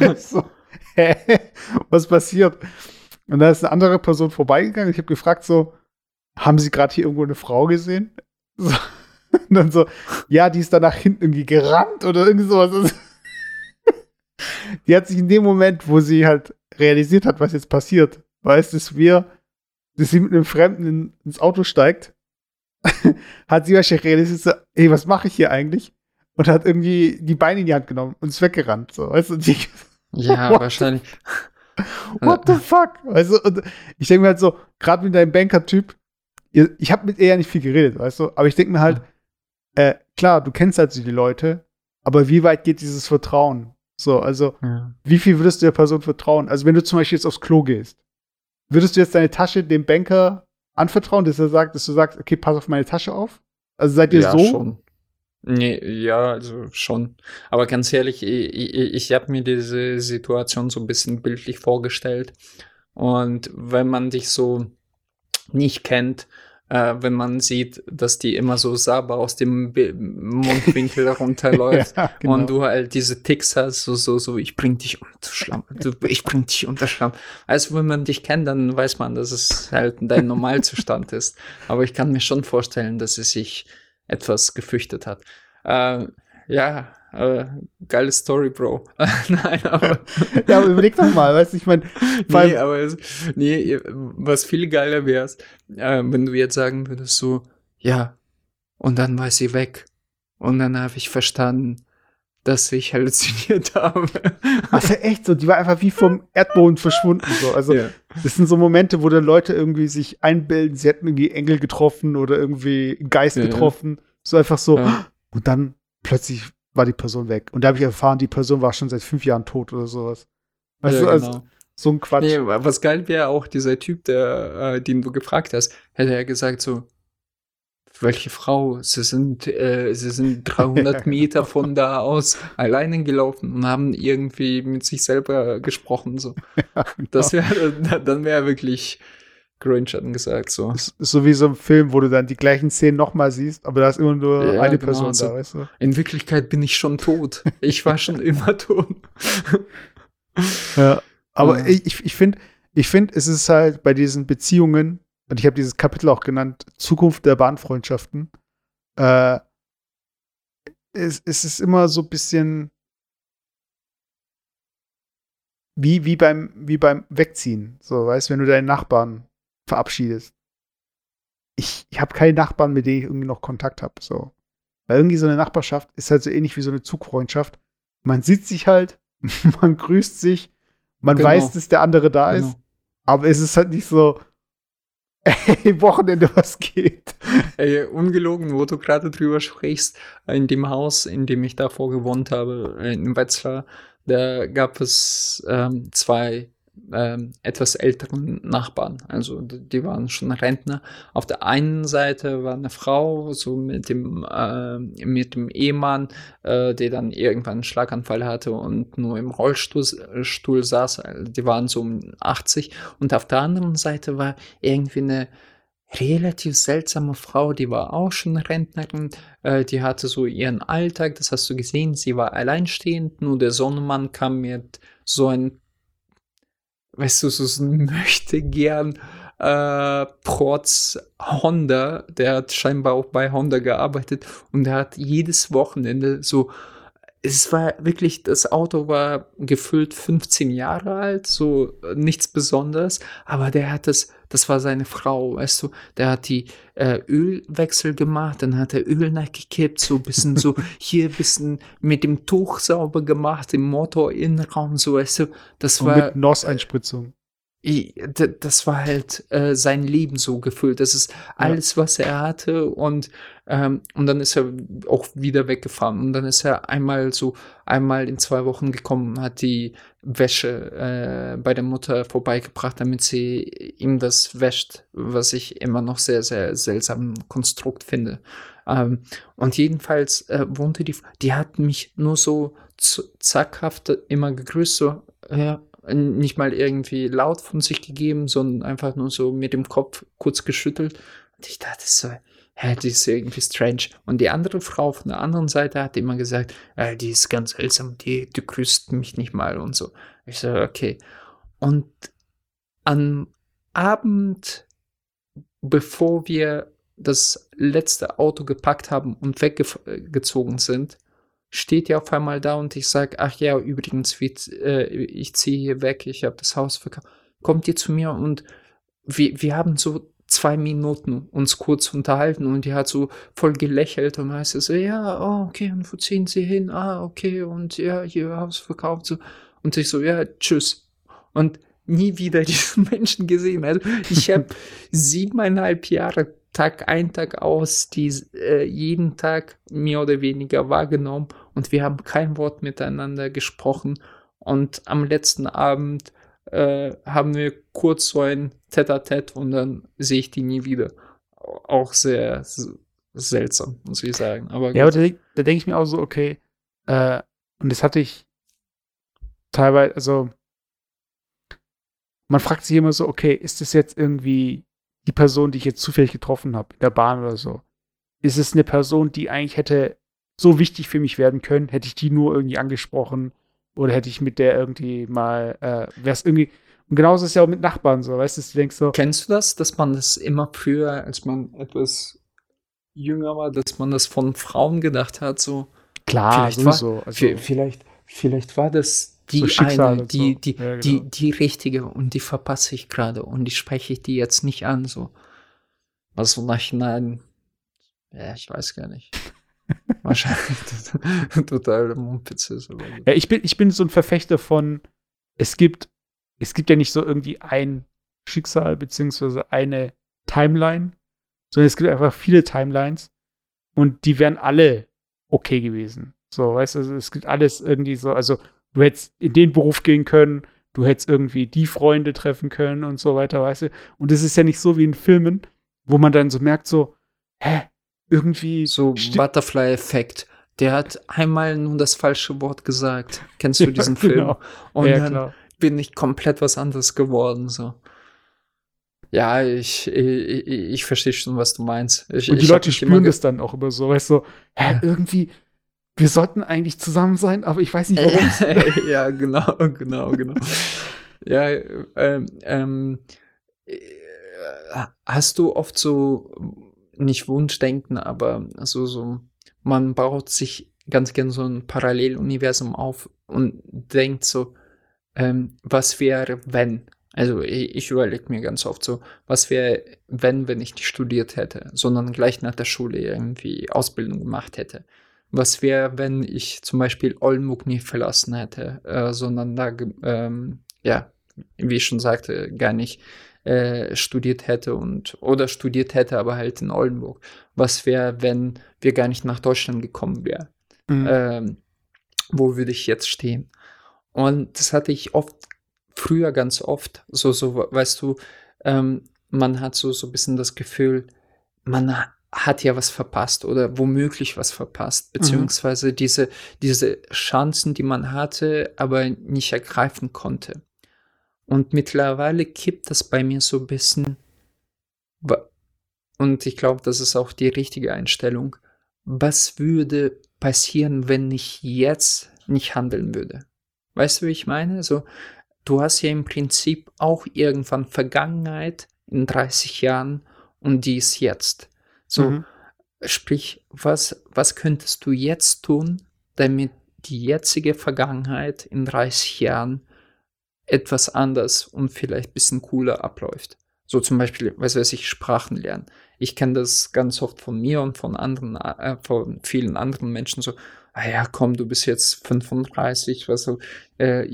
[SPEAKER 2] so, hä? Was passiert? Und da ist eine andere Person vorbeigegangen. Ich habe gefragt, so, haben Sie gerade hier irgendwo eine Frau gesehen? So. Und dann so, ja, die ist da nach hinten irgendwie gerannt oder irgendwie sowas. Die hat sich in dem Moment, wo sie halt realisiert hat, was jetzt passiert, weiß, dass wir, dass sie mit einem Fremden in, ins Auto steigt, hat sie wahrscheinlich realisiert, so, ey, was mache ich hier eigentlich? Und hat irgendwie die Beine in die Hand genommen und ist weggerannt. So, weißt du, die,
[SPEAKER 3] Ja, wahrscheinlich.
[SPEAKER 2] What the fuck? Also, und ich denke mir halt so, gerade mit deinem Banker-Typ, ich habe mit ihr ja nicht viel geredet, weißt du, aber ich denke mir halt, äh, klar, du kennst halt so die Leute, aber wie weit geht dieses Vertrauen? So, also,
[SPEAKER 3] Ja.
[SPEAKER 2] wie viel würdest du der Person vertrauen? Also, wenn du zum Beispiel jetzt aufs Klo gehst, würdest du jetzt deine Tasche dem Banker anvertrauen, dass er sagt, dass du sagst, okay, pass auf meine Tasche auf? Also seid ihr
[SPEAKER 3] ja,
[SPEAKER 2] so?
[SPEAKER 3] schon. Nee, ja, also schon. Aber ganz ehrlich, ich, ich, ich habe mir diese Situation so ein bisschen bildlich vorgestellt. Und wenn man dich so nicht kennt, äh, wenn man sieht, dass die immer so sauber aus dem Bi- Mundwinkel runterläuft
[SPEAKER 2] Ja, genau.
[SPEAKER 3] und du halt diese Ticks hast, so, so, so, ich bring dich unter Schlamm, du, ich bring dich unter Schlamm. Also, wenn man dich kennt, dann weiß man, dass es halt dein Normalzustand ist. Aber ich kann mir schon vorstellen, dass es sich etwas gefürchtet hat. Äh, ja, äh, geile Story, Bro. Nein, aber.
[SPEAKER 2] ja, aber überleg doch mal, weißt du, ich meine,
[SPEAKER 3] nee, aber es, nee, was viel geiler wäre, äh, wenn du jetzt sagen würdest, so, ja, und dann war sie weg. Und dann habe ich verstanden, dass ich halluziniert habe.
[SPEAKER 2] also echt so, die war einfach wie vom Erdboden verschwunden. So. Also,
[SPEAKER 3] ja.
[SPEAKER 2] Das sind so Momente, wo dann Leute irgendwie sich einbilden, sie hätten irgendwie Engel getroffen oder irgendwie Geist
[SPEAKER 3] Ja, ja.
[SPEAKER 2] getroffen. So einfach so.
[SPEAKER 3] Ja.
[SPEAKER 2] Und dann plötzlich war die Person weg. Und da habe ich erfahren, die Person war schon seit fünf Jahren tot oder sowas. Weißt
[SPEAKER 3] ja,
[SPEAKER 2] du, also
[SPEAKER 3] genau.
[SPEAKER 2] so ein Quatsch.
[SPEAKER 3] Nee, was geil wäre auch dieser Typ, der, äh, den du gefragt hast, hätte er gesagt so, welche Frau? Sie sind, äh, sie sind 300 Meter von da aus alleine gelaufen und haben irgendwie mit sich selber gesprochen. So.
[SPEAKER 2] Ja,
[SPEAKER 3] Das wäre, dann wäre wirklich cringe angesagt. So.
[SPEAKER 2] ist, ist so wie so ein Film, wo du dann die gleichen Szenen nochmal siehst, aber da ist immer nur
[SPEAKER 3] Ja,
[SPEAKER 2] eine
[SPEAKER 3] genau,
[SPEAKER 2] Person
[SPEAKER 3] so.
[SPEAKER 2] da, weißt du?
[SPEAKER 3] In Wirklichkeit bin ich schon tot. Ich war schon immer tot.
[SPEAKER 2] Ja. Aber
[SPEAKER 3] Ja.
[SPEAKER 2] ich, ich, ich finde, ich find, es ist halt bei diesen Beziehungen, und ich habe dieses Kapitel auch genannt, Zukunft der Bahnfreundschaften, äh, es, es ist immer so ein bisschen wie, wie, beim, wie beim Wegziehen. So, weißt du, wenn du deinen Nachbarn verabschiedest. Ich, ich habe keine Nachbarn, mit denen ich irgendwie noch Kontakt habe. So. Weil irgendwie so eine Nachbarschaft ist halt so ähnlich wie so eine Zugfreundschaft. Man sieht sich halt, man grüßt sich, man
[SPEAKER 3] Genau.
[SPEAKER 2] weiß, dass der andere da ist,
[SPEAKER 3] Genau.
[SPEAKER 2] aber es ist halt nicht so, ey, Wochenende, was geht?
[SPEAKER 3] Ey, ungelogen, wo du gerade drüber sprichst, in dem Haus, in dem ich davor gewohnt habe, in Wetzlar, da gab es ähm, zwei ähm, etwas älteren Nachbarn. Also die waren schon Rentner. Auf der einen Seite war eine Frau, so mit dem, äh, mit dem Ehemann, äh, der dann irgendwann einen Schlaganfall hatte und nur im Rollstuhl äh, Stuhl saß. Die waren so um 80. Und auf der anderen Seite war irgendwie eine relativ seltsame Frau, die war auch schon Rentnerin, äh, die hatte so ihren Alltag, das hast du gesehen, sie war alleinstehend, nur der Sonnemann kam mit so ein, weißt du, so, ein möchte gern äh, Protz Honda, der hat scheinbar auch bei Honda gearbeitet und der hat jedes Wochenende so es war wirklich, das Auto war gefüllt 15 Jahre alt, so nichts Besonderes, aber der hat das, das war seine Frau, weißt du, der hat die äh, Ölwechsel gemacht, dann hat er Öl nachgekippt, so ein bisschen so hier ein bisschen mit dem Tuch sauber gemacht, im Motorinnenraum, so, weißt du, das
[SPEAKER 2] Und
[SPEAKER 3] war,
[SPEAKER 2] mit NOS-Einspritzung.
[SPEAKER 3] Das war halt äh, sein Leben so gefüllt. Das ist alles, was er hatte. Und, ähm, und dann ist er auch wieder weggefahren. Und dann ist er einmal so, einmal in zwei Wochen gekommen und hat die Wäsche äh, bei der Mutter vorbeigebracht, damit sie ihm das wäscht, was ich immer noch sehr, sehr seltsam Konstrukt finde. Ähm, und jedenfalls äh, wohnte die, die hat mich nur so zackhaft immer gegrüßt, so, ja, nicht mal irgendwie laut von sich gegeben, sondern einfach nur so mit dem Kopf kurz geschüttelt. Und ich dachte so, hä, die ist irgendwie strange. Und die andere Frau von der anderen Seite hat immer gesagt, äh, die ist ganz seltsam, die, die grüßt mich nicht mal und so. Ich so, okay. Und am Abend, bevor wir das letzte Auto gepackt haben und weggezogen sind, steht ja auf einmal da und ich sage, ach ja, übrigens, wie, äh, ich ziehe hier weg, ich habe das Haus verkauft. Kommt ihr zu mir und wir, wir haben so zwei Minuten uns kurz unterhalten und die hat so voll gelächelt und heißt so, ja, oh, okay, und wo ziehen sie hin? Ah, okay, und ja, hier Haus verkauft, so. Und ich so, ja, tschüss. Und nie wieder diesen Menschen gesehen. Also ich habe siebeneinhalb Jahre Tag ein, Tag aus, die äh, jeden Tag mehr oder weniger wahrgenommen und wir haben kein Wort miteinander gesprochen. Und am letzten Abend äh, haben wir kurz so ein Tete-a-Tete und dann sehe ich die nie wieder. Auch sehr seltsam, muss ich sagen. Aber
[SPEAKER 2] Ja, aber
[SPEAKER 3] gut.
[SPEAKER 2] da, denk- da denke ich mir auch so, okay, äh, und das hatte ich teilweise, also man fragt sich immer so, okay, ist das jetzt irgendwie die Person, die ich jetzt zufällig getroffen habe, in der Bahn oder so? Ist es eine Person, die eigentlich hätte so wichtig für mich werden können? Hätte ich die nur irgendwie angesprochen oder hätte ich mit der irgendwie mal, äh, wäre es irgendwie, und genauso ist es ja auch mit Nachbarn so, weißt du, du denkst so,
[SPEAKER 3] Kennst du das, dass man das immer früher, als man etwas jünger war, dass man das von Frauen gedacht hat, so
[SPEAKER 2] klar,
[SPEAKER 3] vielleicht war-
[SPEAKER 2] sowieso. Also,
[SPEAKER 3] Vi- vielleicht, vielleicht war das die
[SPEAKER 2] So
[SPEAKER 3] eine, die,
[SPEAKER 2] so.
[SPEAKER 3] die,
[SPEAKER 2] Ja,
[SPEAKER 3] die,
[SPEAKER 2] genau.
[SPEAKER 3] die richtige und die verpasse ich gerade und die spreche ich die jetzt nicht an, so. Was so nachhinein, ja, ich weiß gar nicht. Wahrscheinlich total Mumpitz ist.
[SPEAKER 2] Ja, ich bin, ich bin so ein Verfechter von, es gibt, es gibt ja nicht so irgendwie ein Schicksal beziehungsweise eine Timeline, sondern es gibt einfach viele Timelines und die wären alle okay gewesen. So, weißt du, also es gibt alles irgendwie so, also du hättest in den Beruf gehen können, du hättest irgendwie die Freunde treffen können und so weiter, weißt du. Und es ist ja nicht so wie in Filmen, wo man dann so merkt, so, hä, irgendwie.
[SPEAKER 3] So Butterfly-Effekt. Der hat einmal nur das falsche Wort gesagt. Kennst du diesen Film?
[SPEAKER 2] Genau.
[SPEAKER 3] Und
[SPEAKER 2] ja,
[SPEAKER 3] dann
[SPEAKER 2] klar.
[SPEAKER 3] bin ich komplett was anderes geworden. So. Ja, ich, ich, ich, verstehe schon, was du meinst. Ich,
[SPEAKER 2] Und die Leute spüren das dann auch immer so, weißt du, hä,
[SPEAKER 3] Ja.
[SPEAKER 2] irgendwie, wir sollten eigentlich zusammen sein, aber ich weiß nicht warum.
[SPEAKER 3] ja, genau, genau, genau. ja, ähm, ähm, äh, hast du oft so, nicht Wunschdenken, aber so, so, man baut sich ganz gern so ein Paralleluniversum auf und denkt so, ähm, was wäre, wenn? Also ich, ich überlege mir ganz oft so, was wäre, wenn, wenn ich nicht studiert hätte, sondern gleich nach der Schule irgendwie Ausbildung gemacht hätte. Was wäre, wenn ich zum Beispiel Oldenburg nie verlassen hätte, äh, sondern da, ähm, ja, wie ich schon sagte, gar nicht äh, studiert hätte und oder studiert hätte, aber halt in Oldenburg. Was wäre, wenn wir gar nicht nach Deutschland gekommen wären?
[SPEAKER 2] Mhm.
[SPEAKER 3] ähm, wo würde ich jetzt stehen? Und das hatte ich oft, früher ganz oft, so, so, weißt du, ähm, man hat so, so ein bisschen das Gefühl, man ha- hat ja was verpasst oder womöglich was verpasst, beziehungsweise diese, diese Chancen, die man hatte, aber nicht ergreifen konnte. Und mittlerweile kippt das bei mir so ein bisschen, und ich glaube, das ist auch die richtige Einstellung. Was würde passieren, wenn ich jetzt nicht handeln würde? Weißt du, wie ich meine? So, du hast ja im Prinzip auch irgendwann Vergangenheit in 30 Jahren und die ist jetzt. So,
[SPEAKER 2] Mhm.
[SPEAKER 3] sprich, was, was könntest du jetzt tun, damit die jetzige Vergangenheit in 30 Jahren etwas anders und vielleicht ein bisschen cooler abläuft? So zum Beispiel, was weiß ich, Sprachen lernen. Ich kenne das ganz oft von mir und von anderen, äh, von vielen anderen Menschen so, ah ja, komm, du bist jetzt 35, was so, äh,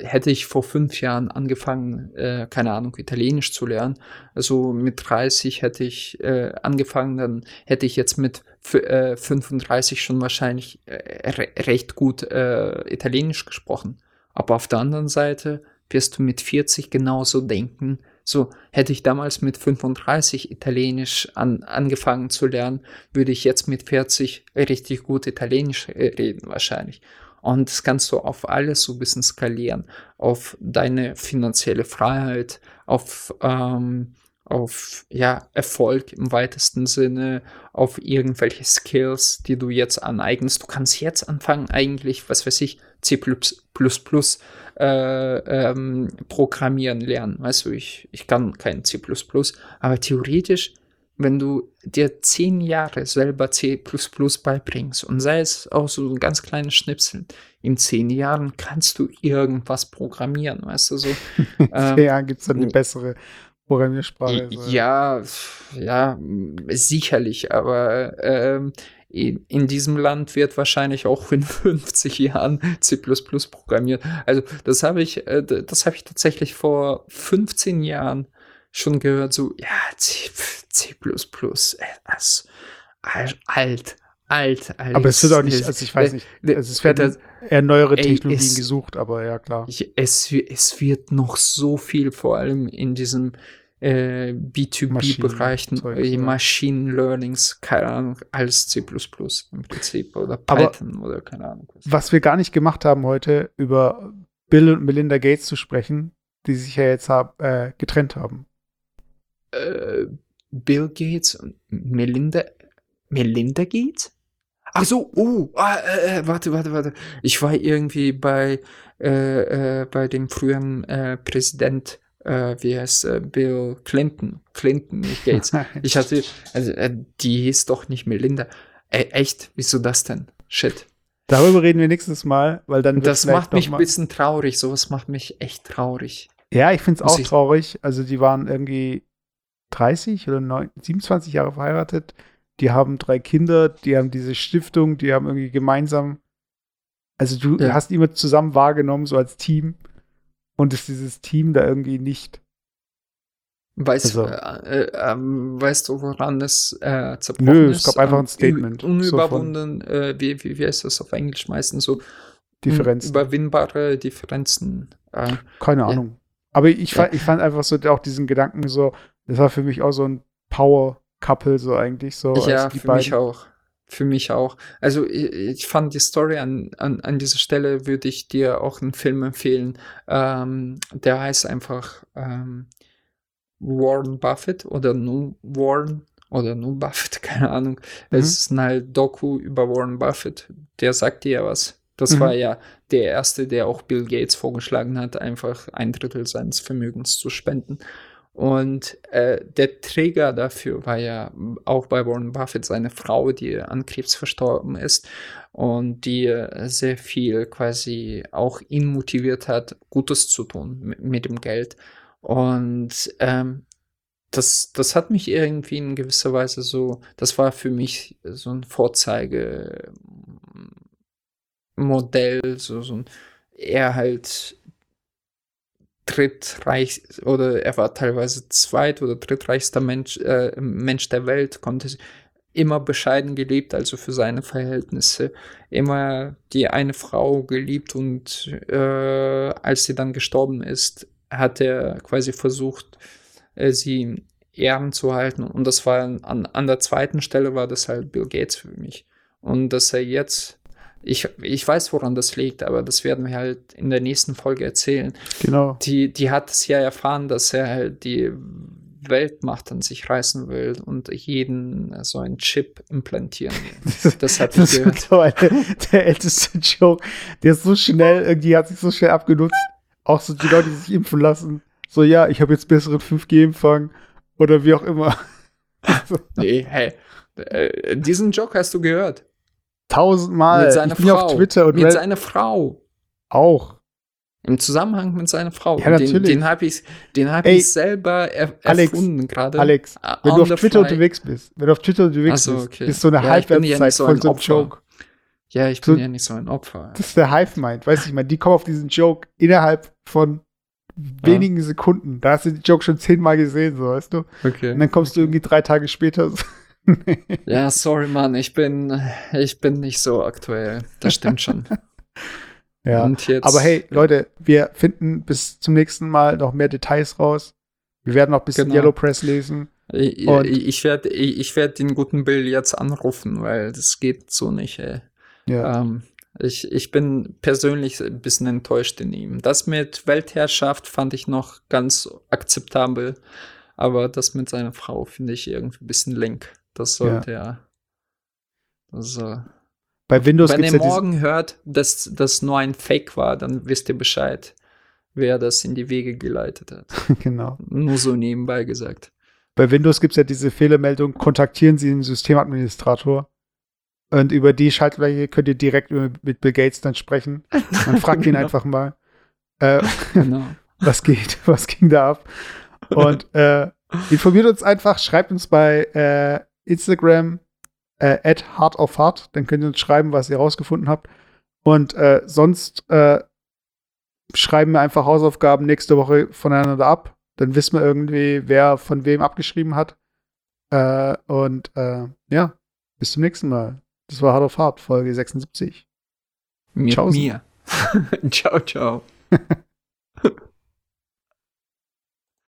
[SPEAKER 3] hätte ich vor fünf Jahren angefangen, äh, keine Ahnung, Italienisch zu lernen, also mit 30 hätte ich äh, angefangen, dann hätte ich jetzt mit äh, 35 schon wahrscheinlich äh, re recht gut äh, Italienisch gesprochen. Aber auf der anderen Seite wirst du mit 40 genauso denken. So, hätte ich damals mit 35 Italienisch an, angefangen zu lernen, würde ich jetzt mit 40 richtig gut Italienisch äh, reden wahrscheinlich. Und das kannst du auf alles so ein bisschen skalieren. Auf deine finanzielle Freiheit, auf, ähm, auf ja, Erfolg im weitesten Sinne, auf irgendwelche Skills, die du jetzt aneignest. Du kannst jetzt anfangen, eigentlich, was weiß ich, C äh, ähm, programmieren lernen. Weißt du, ich, ich kann kein C, aber theoretisch, wenn du dir zehn Jahre selber C beibringst und sei es auch so ein ganz kleines Schnipsel, in zehn Jahren kannst du irgendwas programmieren, weißt du, so. ähm,
[SPEAKER 2] ja, gibt es dann eine bessere Programmiersprache.
[SPEAKER 3] ja, ja, sicherlich, aber ähm, in, in diesem Land wird wahrscheinlich auch in 50 Jahren C programmiert. Also das habe ich, äh, das habe ich tatsächlich vor 15 Jahren schon gehört, so, ja, C, C++, äh, alt, alt, alt.
[SPEAKER 2] Aber es wird auch nicht, also ich weiß nicht, also es werden eher neuere
[SPEAKER 3] ey,
[SPEAKER 2] Technologien
[SPEAKER 3] es-
[SPEAKER 2] gesucht, aber ja klar.
[SPEAKER 3] ich, es, es wird noch so viel, vor allem in diesem äh, B2B-Bereichen,
[SPEAKER 2] Maschinenzeug,
[SPEAKER 3] äh,
[SPEAKER 2] ja.
[SPEAKER 3] Machine Learnings, keine Ahnung, als C im Prinzip oder
[SPEAKER 2] Aber-
[SPEAKER 3] Python oder keine Ahnung. Was.
[SPEAKER 2] Was wir gar nicht gemacht haben heute, über Bill und Melinda Gates zu sprechen, die sich ja jetzt hab, äh, getrennt haben.
[SPEAKER 3] Äh, Bill Gates und Melinda, Melinda Gates? Ach so, oh, ah, äh, äh, warte, warte, warte. Ich war irgendwie bei, äh, äh, bei dem früheren äh, Präsident, äh, wie heißt äh, Bill Clinton, Clinton, nicht Gates. Ich hatte, also, die hieß doch nicht Melinda. Echt? Wieso das denn? Shit.
[SPEAKER 2] Darüber reden wir nächstes Mal, weil dann
[SPEAKER 3] das macht mich ein bisschen traurig. Sowas macht mich echt traurig.
[SPEAKER 2] Ja, ich finde es auch traurig. Also die waren irgendwie 30 oder 9, 27 Jahre verheiratet. Die haben drei Kinder, die haben diese Stiftung, die haben irgendwie gemeinsam, also du
[SPEAKER 3] Ja.
[SPEAKER 2] hast immer zusammen wahrgenommen, so als Team. Und ist dieses Team da irgendwie nicht.
[SPEAKER 3] Weißt,
[SPEAKER 2] Also-
[SPEAKER 3] äh, äh, ähm, weißt du, woran es äh, zerbrochen
[SPEAKER 2] Nö,
[SPEAKER 3] ist?
[SPEAKER 2] es gab einfach ein
[SPEAKER 3] Ähm,
[SPEAKER 2] Statement,
[SPEAKER 3] un-
[SPEAKER 2] so
[SPEAKER 3] Unüberwunden, äh, wie, wie, wie heißt das auf Englisch meistens so?
[SPEAKER 2] Differenzen.
[SPEAKER 3] Unüberwindbare Differenzen. Äh,
[SPEAKER 2] Keine
[SPEAKER 3] Ja.
[SPEAKER 2] Ahnung. Aber ich fand, ich fand einfach so auch diesen Gedanken so, das war für mich auch so ein Power, Couple so eigentlich so.
[SPEAKER 3] Ja, für mich
[SPEAKER 2] beiden.
[SPEAKER 3] auch. Für mich auch. Also ich, ich fand die Story an, an, an dieser Stelle würde ich dir auch einen Film empfehlen. Ähm, der heißt einfach ähm, Warren Buffett oder nur Warren oder nur Buffett, keine Ahnung.
[SPEAKER 2] Mhm.
[SPEAKER 3] Es ist ein halt Doku über Warren Buffett. Der sagt dir ja was. Das
[SPEAKER 2] Mhm.
[SPEAKER 3] war ja der erste, der auch Bill Gates vorgeschlagen hat, einfach ein Drittel seines Vermögens zu spenden. Und äh, der Träger dafür war ja auch bei Warren Buffett seine Frau, die an Krebs verstorben ist und die äh, sehr viel quasi auch ihn motiviert hat, Gutes zu tun mit, dem Geld. Und ähm, das, das hat mich irgendwie in gewisser Weise so, das war für mich so ein Vorzeigemodell, so, so ein, er halt drittreich oder er war teilweise zweit- oder drittreichster Mensch, äh, Mensch der Welt, konnte immer bescheiden gelebt, also für seine Verhältnisse, immer die eine Frau geliebt und äh, als sie dann gestorben ist, hat er quasi versucht, äh, sie Ehren zu halten und das war an, an der zweiten Stelle war das halt Bill Gates für mich. Und dass er jetzt ich, ich weiß, woran das liegt, aber das werden wir halt in der nächsten Folge erzählen.
[SPEAKER 2] Genau.
[SPEAKER 3] Die, die hat es ja erfahren, dass er halt die Weltmacht an sich reißen will und jeden so einen Chip implantieren will. Das hat
[SPEAKER 2] Das
[SPEAKER 3] ich
[SPEAKER 2] ist der älteste Joke. Der ist so schnell, irgendwie hat sich so schnell abgenutzt. Auch so die Leute, die sich impfen lassen. So, ja, ich habe jetzt besseren 5G-Empfang oder wie auch immer.
[SPEAKER 3] Nee, hey. Äh, diesen Joke hast du gehört.
[SPEAKER 2] Tausendmal.
[SPEAKER 3] mit seiner
[SPEAKER 2] ich bin
[SPEAKER 3] Frau.
[SPEAKER 2] auf Twitter und
[SPEAKER 3] mit seiner Frau.
[SPEAKER 2] auch.
[SPEAKER 3] Im Zusammenhang mit seiner Frau.
[SPEAKER 2] Ja,
[SPEAKER 3] den
[SPEAKER 2] natürlich.
[SPEAKER 3] den habe ich, den hab
[SPEAKER 2] Ey,
[SPEAKER 3] ich selber er
[SPEAKER 2] Alex,
[SPEAKER 3] erfunden gerade.
[SPEAKER 2] Alex, wenn du auf Twitter
[SPEAKER 3] fly.
[SPEAKER 2] unterwegs bist, wenn du auf Twitter unterwegs
[SPEAKER 3] so,
[SPEAKER 2] bist,
[SPEAKER 3] okay.
[SPEAKER 2] ist so eine
[SPEAKER 3] Ja, ja
[SPEAKER 2] Halbwertszeit
[SPEAKER 3] nicht so
[SPEAKER 2] von
[SPEAKER 3] ein
[SPEAKER 2] so einem
[SPEAKER 3] Opfer.
[SPEAKER 2] Joke.
[SPEAKER 3] Ja, ich
[SPEAKER 2] So-
[SPEAKER 3] bin ja nicht so ein Opfer.
[SPEAKER 2] Das ist der Hive-Mind. Weiß ich, meine, die kommen auf diesen Joke innerhalb von wenigen Sekunden. Da hast du den Joke schon zehnmal gesehen, so, weißt du?
[SPEAKER 3] Okay.
[SPEAKER 2] Und dann kommst du irgendwie drei Tage später. so-
[SPEAKER 3] Ja, sorry, Mann, ich bin, ich bin nicht so aktuell. Das stimmt schon.
[SPEAKER 2] ja.
[SPEAKER 3] Jetzt,
[SPEAKER 2] Aber hey, Leute, wir finden bis zum nächsten Mal noch mehr Details raus. Wir werden noch ein bisschen
[SPEAKER 3] Genau.
[SPEAKER 2] Yellow Press lesen.
[SPEAKER 3] ich, ich, werde ich, ich werd den guten Bill jetzt anrufen, weil das geht so nicht, ey.
[SPEAKER 2] Ja.
[SPEAKER 3] Ähm, ich, ich bin persönlich ein bisschen enttäuscht in ihm. Das mit Weltherrschaft fand ich noch ganz akzeptabel, aber das mit seiner Frau finde ich irgendwie ein bisschen link. Das sollte ja. Äh,
[SPEAKER 2] Bei Windows
[SPEAKER 3] wenn ihr
[SPEAKER 2] ja
[SPEAKER 3] morgen hört, dass das nur ein Fake war, dann wisst ihr Bescheid, wer das in die Wege geleitet hat.
[SPEAKER 2] genau.
[SPEAKER 3] Nur so nebenbei gesagt.
[SPEAKER 2] Bei Windows gibt es ja diese Fehlermeldung, kontaktieren Sie den Systemadministrator. Und über die Schaltfläche könnt ihr direkt mit Bill Gates dann sprechen. Man fragt ihn
[SPEAKER 3] Genau.
[SPEAKER 2] einfach mal, äh,
[SPEAKER 3] Genau.
[SPEAKER 2] was geht, was ging da ab. Und äh, informiert uns einfach, schreibt uns bei äh, Instagram äh, at heart of heart, dann könnt ihr uns schreiben, was ihr rausgefunden habt. Und äh, sonst äh, schreiben wir einfach Hausaufgaben nächste Woche voneinander ab. Dann wissen wir irgendwie, wer von wem abgeschrieben hat. Äh, und äh, ja, bis zum nächsten Mal. Das war Hard of Heart, Folge 76.
[SPEAKER 3] Mit
[SPEAKER 2] Tschaußen.
[SPEAKER 3] mir. ciao, ciao.